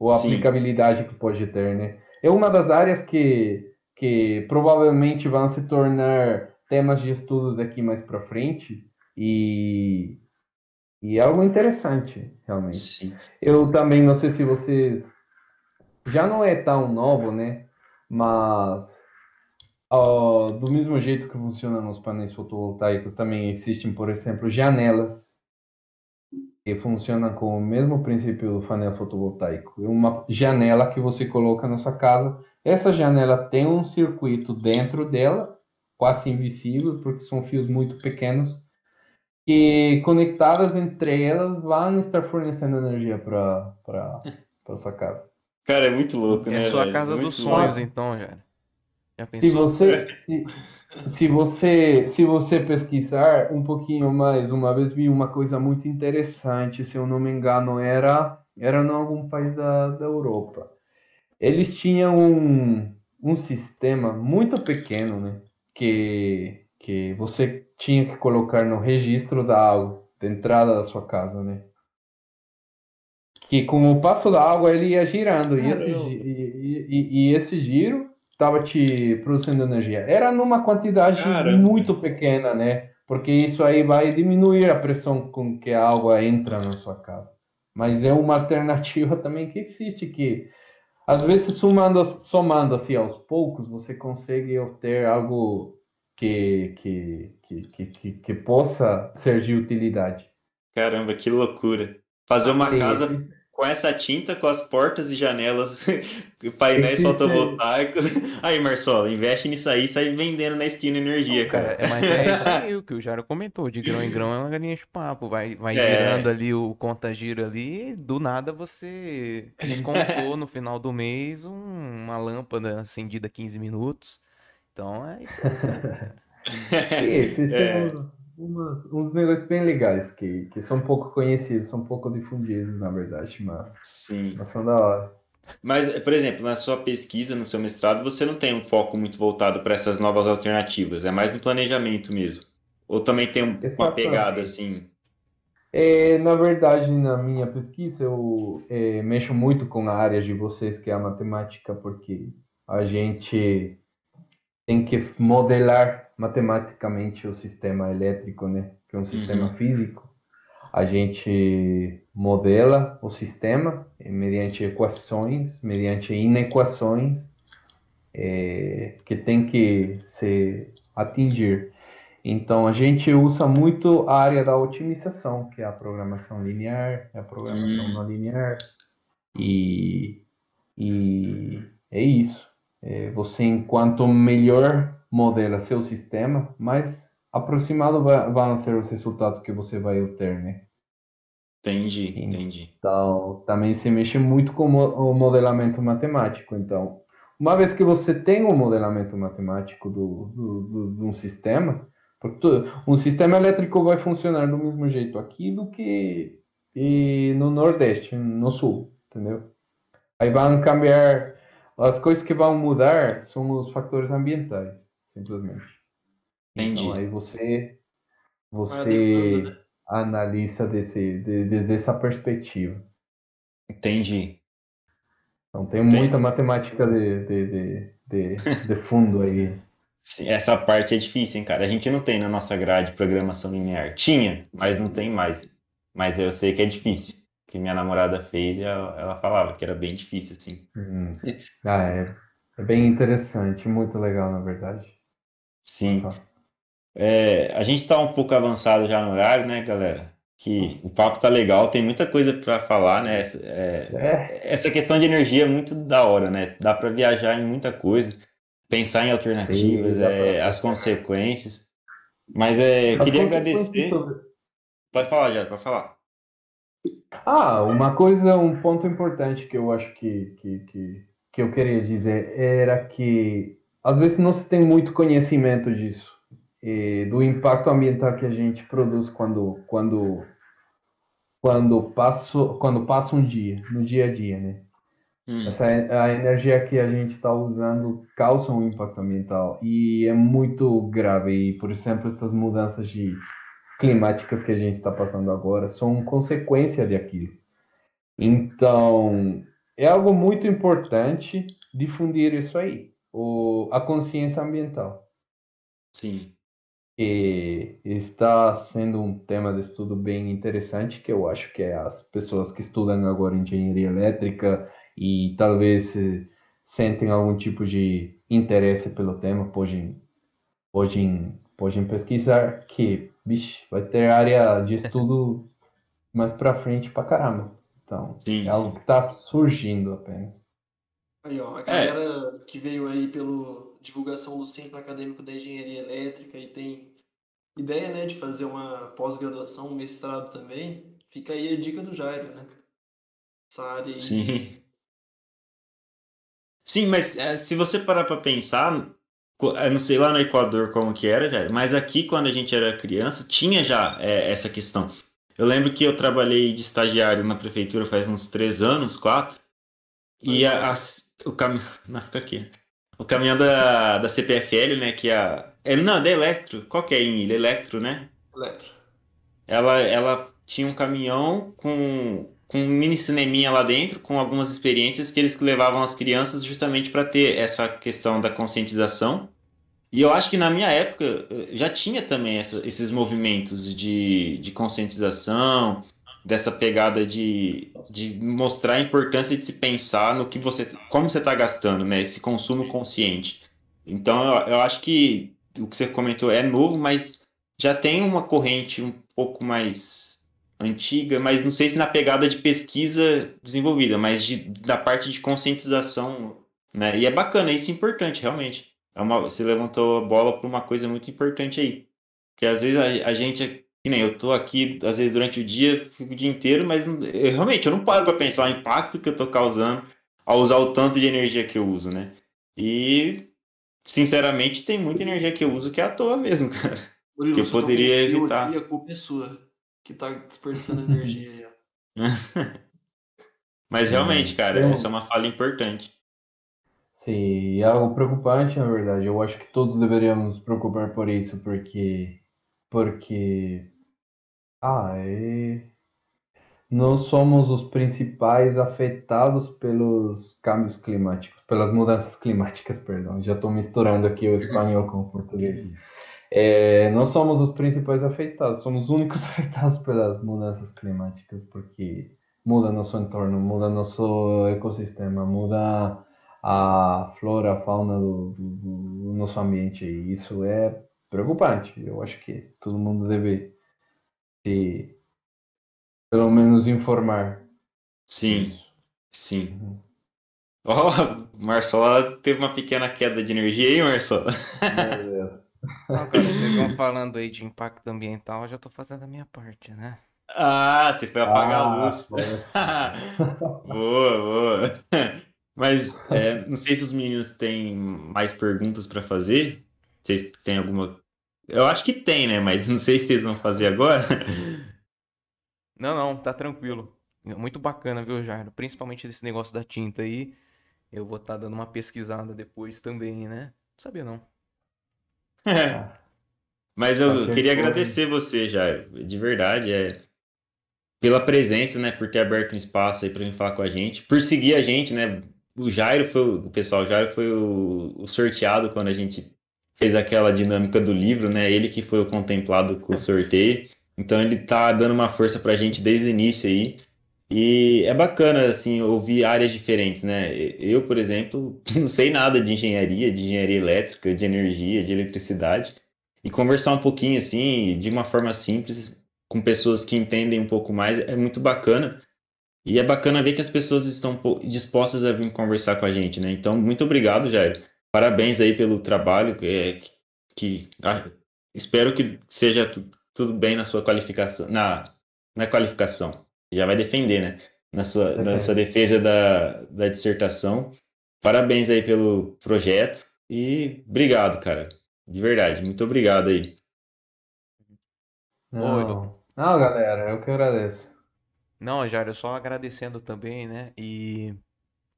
ou a aplicabilidade que pode ter, né? É uma das áreas que, que provavelmente vão se tornar temas de estudo daqui mais para frente e, e é algo interessante, realmente. Sim. Eu também não sei se vocês já não é tão novo, né? Mas do mesmo jeito que funciona nos painéis fotovoltaicos, também existem, por exemplo, janelas que funciona com o mesmo princípio do painel fotovoltaico. É uma janela que você coloca na sua casa. Essa janela tem um circuito dentro dela, quase invisível, porque são fios muito pequenos, que conectadas entre elas vão estar fornecendo energia para para sua casa. Cara, é muito louco, é né? É sua velho? casa muito dos sonhos, então, já. Já pensou? Se você, se, se você, se você pesquisar um pouquinho mais, uma vez vi uma coisa muito interessante, se eu não me engano, era, era em algum país da, da Europa. Eles tinham um, um sistema muito pequeno, né? Que, que você tinha que colocar no registro da água, da entrada da sua casa, né? Que com o passo da água ele ia girando, e esse, e, e, e esse giro estava te produzindo energia. Era numa quantidade muito pequena, né? Porque isso aí vai diminuir a pressão com que a água entra na sua casa. Mas é uma alternativa também que existe que às vezes somando, somando assim aos poucos você consegue obter algo que, que, que, que, que, possa ser de utilidade. Caramba, que loucura! Fazer uma Sim. casa com essa tinta, com as portas e janelas, painéis fotovoltaicos. Aí, Marcelo, investe nisso aí e sai vendendo na esquina energia, cara. É, mas é isso aí o que o Jairo comentou, de grão em grão é uma galinha de papo, vai, vai é. girando ali o conta-giro ali, do nada você descontou no final do mês um, uma lâmpada acendida 15 minutos. Então é isso aí, cara. Sim, é umas, uns negócios bem legais que, que são pouco conhecidos, são pouco difundidos, na verdade, mas, Sim. mas são da hora. Mas, por exemplo, na sua pesquisa, no seu mestrado, você não tem um foco muito voltado para essas novas alternativas, é mais no planejamento mesmo. Ou também tem uma Exatamente. pegada assim? É, na verdade, na minha pesquisa, eu é, mexo muito com a área de vocês, que é a matemática, porque a gente tem que modelar matematicamente o sistema elétrico, né? Que é um sistema uhum. físico. A gente modela o sistema mediante equações, mediante inequações é, que tem que se atingir. Então a gente usa muito a área da otimização, que é a programação linear, é a programação hum. não linear, e, e é isso. É, você, enquanto melhor modela seu sistema, mais aproximado vão ser os resultados que você vai obter, né? Entendi, entendi. Então, também se mexe muito com o modelamento matemático. Então, uma vez que você tem o um modelamento matemático do, do, do, de um sistema, um sistema elétrico vai funcionar do mesmo jeito aqui do que no Nordeste, no Sul, entendeu? Aí vão cambiar, as coisas que vão mudar são os fatores ambientais, simplesmente. Entendi. Então aí você, você analisa desse, de, de, dessa perspectiva. Entendi. Então tem Entendi. muita matemática de, de, de, de, fundo aí. Sim, essa parte é difícil, hein, cara? A gente não tem na nossa grade programação linear. Tinha, mas não tem mais. Mas eu sei que é difícil. Que minha namorada fez e ela, ela falava que era bem difícil, assim. Hum. Ah, é. É bem interessante, muito legal, na verdade. Sim. É, a gente está um pouco avançado já no horário, né, galera? Que o papo tá legal, tem muita coisa para falar, né? Essa, é, é. essa questão de energia é muito da hora, né? Dá para viajar em muita coisa, pensar em alternativas, Sim, é, as consequências. Mas é, queria agradecer. Pode falar, já, pode falar. Ah, uma coisa, um ponto importante que eu acho que, que, que, que eu queria dizer era que às vezes não se tem muito conhecimento disso do impacto ambiental que a gente produz quando quando quando passo quando passa um dia no dia a dia né hum. essa a energia que a gente está usando causa um impacto ambiental e é muito grave e por exemplo essas mudanças de climáticas que a gente está passando agora são consequência daquilo então é algo muito importante difundir isso aí o, a consciência ambiental. Sim. Que está sendo um tema de estudo bem interessante, que eu acho que é as pessoas que estudam agora engenharia elétrica e talvez sentem algum tipo de interesse pelo tema, podem, podem, podem pesquisar, que bicho, vai ter área de estudo mais para frente para caramba. Então, sim, é algo sim. que está surgindo apenas. Aí, ó, a galera é. que veio aí pelo divulgação do Centro Acadêmico da Engenharia Elétrica e tem ideia, né, de fazer uma pós-graduação, um mestrado também, fica aí a dica do Jairo, né? Essa área aí. Sim. Sim, mas é, se você parar para pensar, eu não sei lá no Equador como que era, velho, mas aqui quando a gente era criança tinha já é, essa questão. Eu lembro que eu trabalhei de estagiário na prefeitura faz uns três anos, quatro, e a, a, o caminhão. Não, fica aqui. O caminhão da, da CPFL, né? Que é a. É, não, da Electro. Qual que é em ilha? Electro, né? Electro. Ela, ela tinha um caminhão com, com um mini cineminha lá dentro, com algumas experiências que eles levavam as crianças justamente para ter essa questão da conscientização. E eu acho que na minha época eh, já tinha também essa, esses movimentos de, de conscientização, dessa pegada de, de mostrar a importância de se pensar no que você, como você está gastando, né? Esse consumo consciente. Então, eu, eu acho que o que você comentou é novo, mas já tem uma corrente um pouco mais antiga, mas não sei se na pegada de pesquisa desenvolvida, mas de, da parte de conscientização, né? E é bacana, isso é importante, realmente. É uma, você levantou a bola para uma coisa muito importante aí. Porque às vezes a, a gente que nem eu tô aqui, às vezes, durante o dia, fico o dia inteiro, mas eu, realmente eu não paro para pensar o impacto que eu tô causando ao usar o tanto de energia que eu uso, né? E, sinceramente, tem muita energia que eu uso que é à toa mesmo, cara. Murilo, que eu poderia evitar. Aqui, a culpa é sua, que tá desperdiçando energia aí, ó. mas realmente, cara, essa é uma falha importante. Sim, é algo preocupante, na verdade. Eu acho que todos deveríamos nos preocupar por isso, porque porque ah, é... Nós somos os principais afetados pelos câmbios climáticos, pelas mudanças climáticas, perdão. Já estou misturando aqui o espanhol com o português. É, nós somos os principais afetados, somos os únicos afetados pelas mudanças climáticas, porque muda nosso entorno, muda nosso ecossistema, muda a flora, a fauna do, do, do nosso ambiente. E isso é preocupante. Eu acho que todo mundo deve se, pelo menos, informar. Sim, disso. sim. Uhum. Ó, oh, Marcelo teve uma pequena queda de energia aí, Marcelo. Meu Deus. Não, cara, vocês vão falando aí de impacto ambiental, eu já tô fazendo a minha parte, né? Ah, você foi apagar ah, a luz. boa, boa. Mas é, não sei se os meninos têm mais perguntas para fazer. Vocês têm alguma. Eu acho que tem, né? Mas não sei se vocês vão fazer agora. Não, não, tá tranquilo. Muito bacana, viu, Jairo? Principalmente desse negócio da tinta aí. Eu vou estar tá dando uma pesquisada depois também, né? Não sabia não. É. Mas eu tá queria agradecer você, Jairo. De verdade, é pela presença, né, por ter aberto um espaço aí para vir falar com a gente, por seguir a gente, né? O Jairo foi o pessoal, o Jairo foi o, o sorteado quando a gente fez aquela dinâmica do livro, né? Ele que foi o contemplado com o sorteio. Então ele tá dando uma força pra gente desde o início aí. E é bacana, assim, ouvir áreas diferentes, né? Eu, por exemplo, não sei nada de engenharia, de engenharia elétrica, de energia, de eletricidade. E conversar um pouquinho, assim, de uma forma simples, com pessoas que entendem um pouco mais, é muito bacana. E é bacana ver que as pessoas estão dispostas a vir conversar com a gente, né? Então, muito obrigado, Jair. Parabéns aí pelo trabalho, é, que ah, espero que seja tu, tudo bem na sua qualificação, na, na qualificação. Já vai defender, né? Na sua, na sua defesa da, da dissertação. Parabéns aí pelo projeto e obrigado, cara. De verdade, muito obrigado aí. Não, não, galera, eu que agradeço. Não, Jair, só agradecendo também, né? E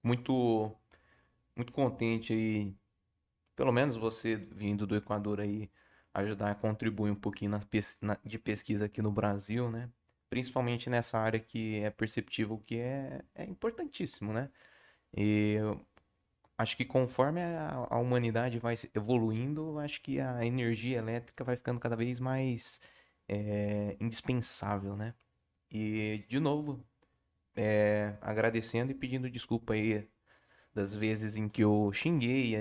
muito, muito contente aí, pelo menos você vindo do Equador aí, ajudar a contribuir um pouquinho na, na, de pesquisa aqui no Brasil, né? Principalmente nessa área que é perceptível que é, é importantíssimo, né? E acho que conforme a, a humanidade vai evoluindo, acho que a energia elétrica vai ficando cada vez mais é, indispensável, né? E, de novo, é, agradecendo e pedindo desculpa aí das vezes em que eu xinguei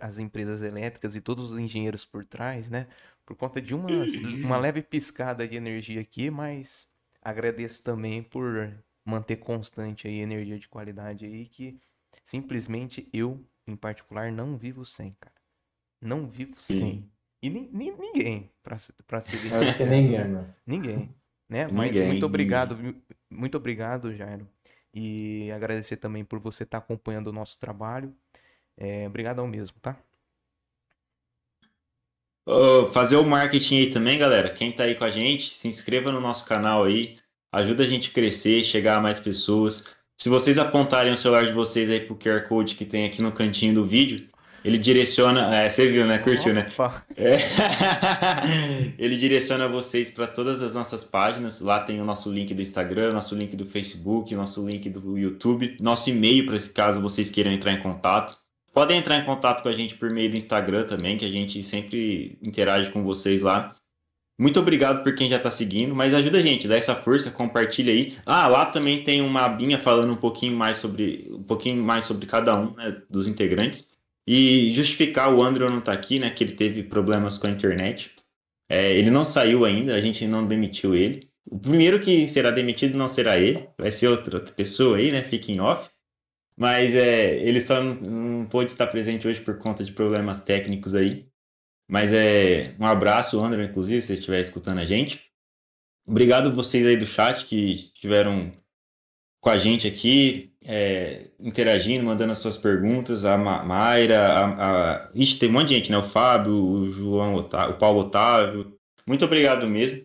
as empresas elétricas e todos os engenheiros por trás, né? Por conta de uma, uma leve piscada de energia aqui, mas agradeço também por manter constante aí energia de qualidade aí que simplesmente eu, em particular, não vivo sem, cara. Não vivo sem. E ni, ni, ninguém, pra, pra ser Não ser ninguém, né? Ninguém, né? Mas ninguém, muito obrigado, muito obrigado, Jairo. E agradecer também por você estar tá acompanhando o nosso trabalho. É, obrigadão mesmo, tá? Oh, fazer o marketing aí também, galera. Quem tá aí com a gente, se inscreva no nosso canal aí. Ajuda a gente a crescer, chegar a mais pessoas. Se vocês apontarem o celular de vocês aí pro QR Code que tem aqui no cantinho do vídeo, ele direciona. É, você viu, né? Curtiu, né? É. ele direciona vocês para todas as nossas páginas. Lá tem o nosso link do Instagram, nosso link do Facebook, nosso link do YouTube, nosso e-mail para caso vocês queiram entrar em contato. Podem entrar em contato com a gente por meio do Instagram também, que a gente sempre interage com vocês lá. Muito obrigado por quem já está seguindo, mas ajuda a gente, dá essa força, compartilha aí. Ah, lá também tem uma abinha falando um pouquinho mais sobre um pouquinho mais sobre cada um né, dos integrantes. E justificar o Andrew não estar tá aqui, né? Que ele teve problemas com a internet. É, ele não saiu ainda, a gente não demitiu ele. O primeiro que será demitido não será ele, vai ser outra, pessoa aí, né? Fica em off. Mas é, ele só não, não pôde estar presente hoje por conta de problemas técnicos aí. Mas é um abraço, André, inclusive, se estiver escutando a gente. Obrigado vocês aí do chat que estiveram com a gente aqui é, interagindo, mandando as suas perguntas, a Ma Mayra, a, a... Ixi, tem um monte de gente, né? O Fábio, o João, Otávio, o Paulo Otávio. Muito obrigado mesmo.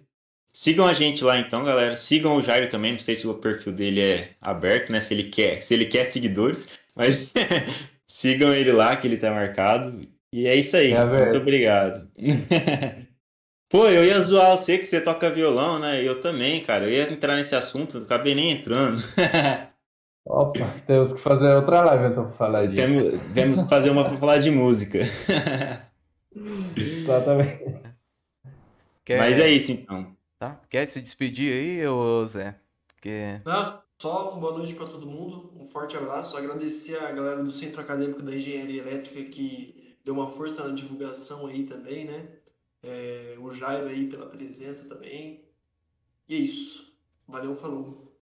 Sigam a gente lá então, galera. Sigam o Jairo também, não sei se o perfil dele é aberto, né? Se ele quer, se ele quer seguidores, mas sigam ele lá que ele tá marcado. E é isso aí. É Muito obrigado. Pô, eu ia zoar você que você toca violão, né? Eu também, cara. Eu ia entrar nesse assunto, não acabei nem entrando. Opa, temos que fazer outra live então pra falar disso. Temos, temos que fazer uma pra falar de música. Exatamente. Quer... Mas é isso então. Tá? Quer se despedir aí, ô Zé? Não, só uma boa noite para todo mundo, um forte abraço. Agradecer a galera do Centro Acadêmico da Engenharia Elétrica que deu uma força na divulgação aí também, né? É, o Jairo aí pela presença também. E é isso. Valeu, falou.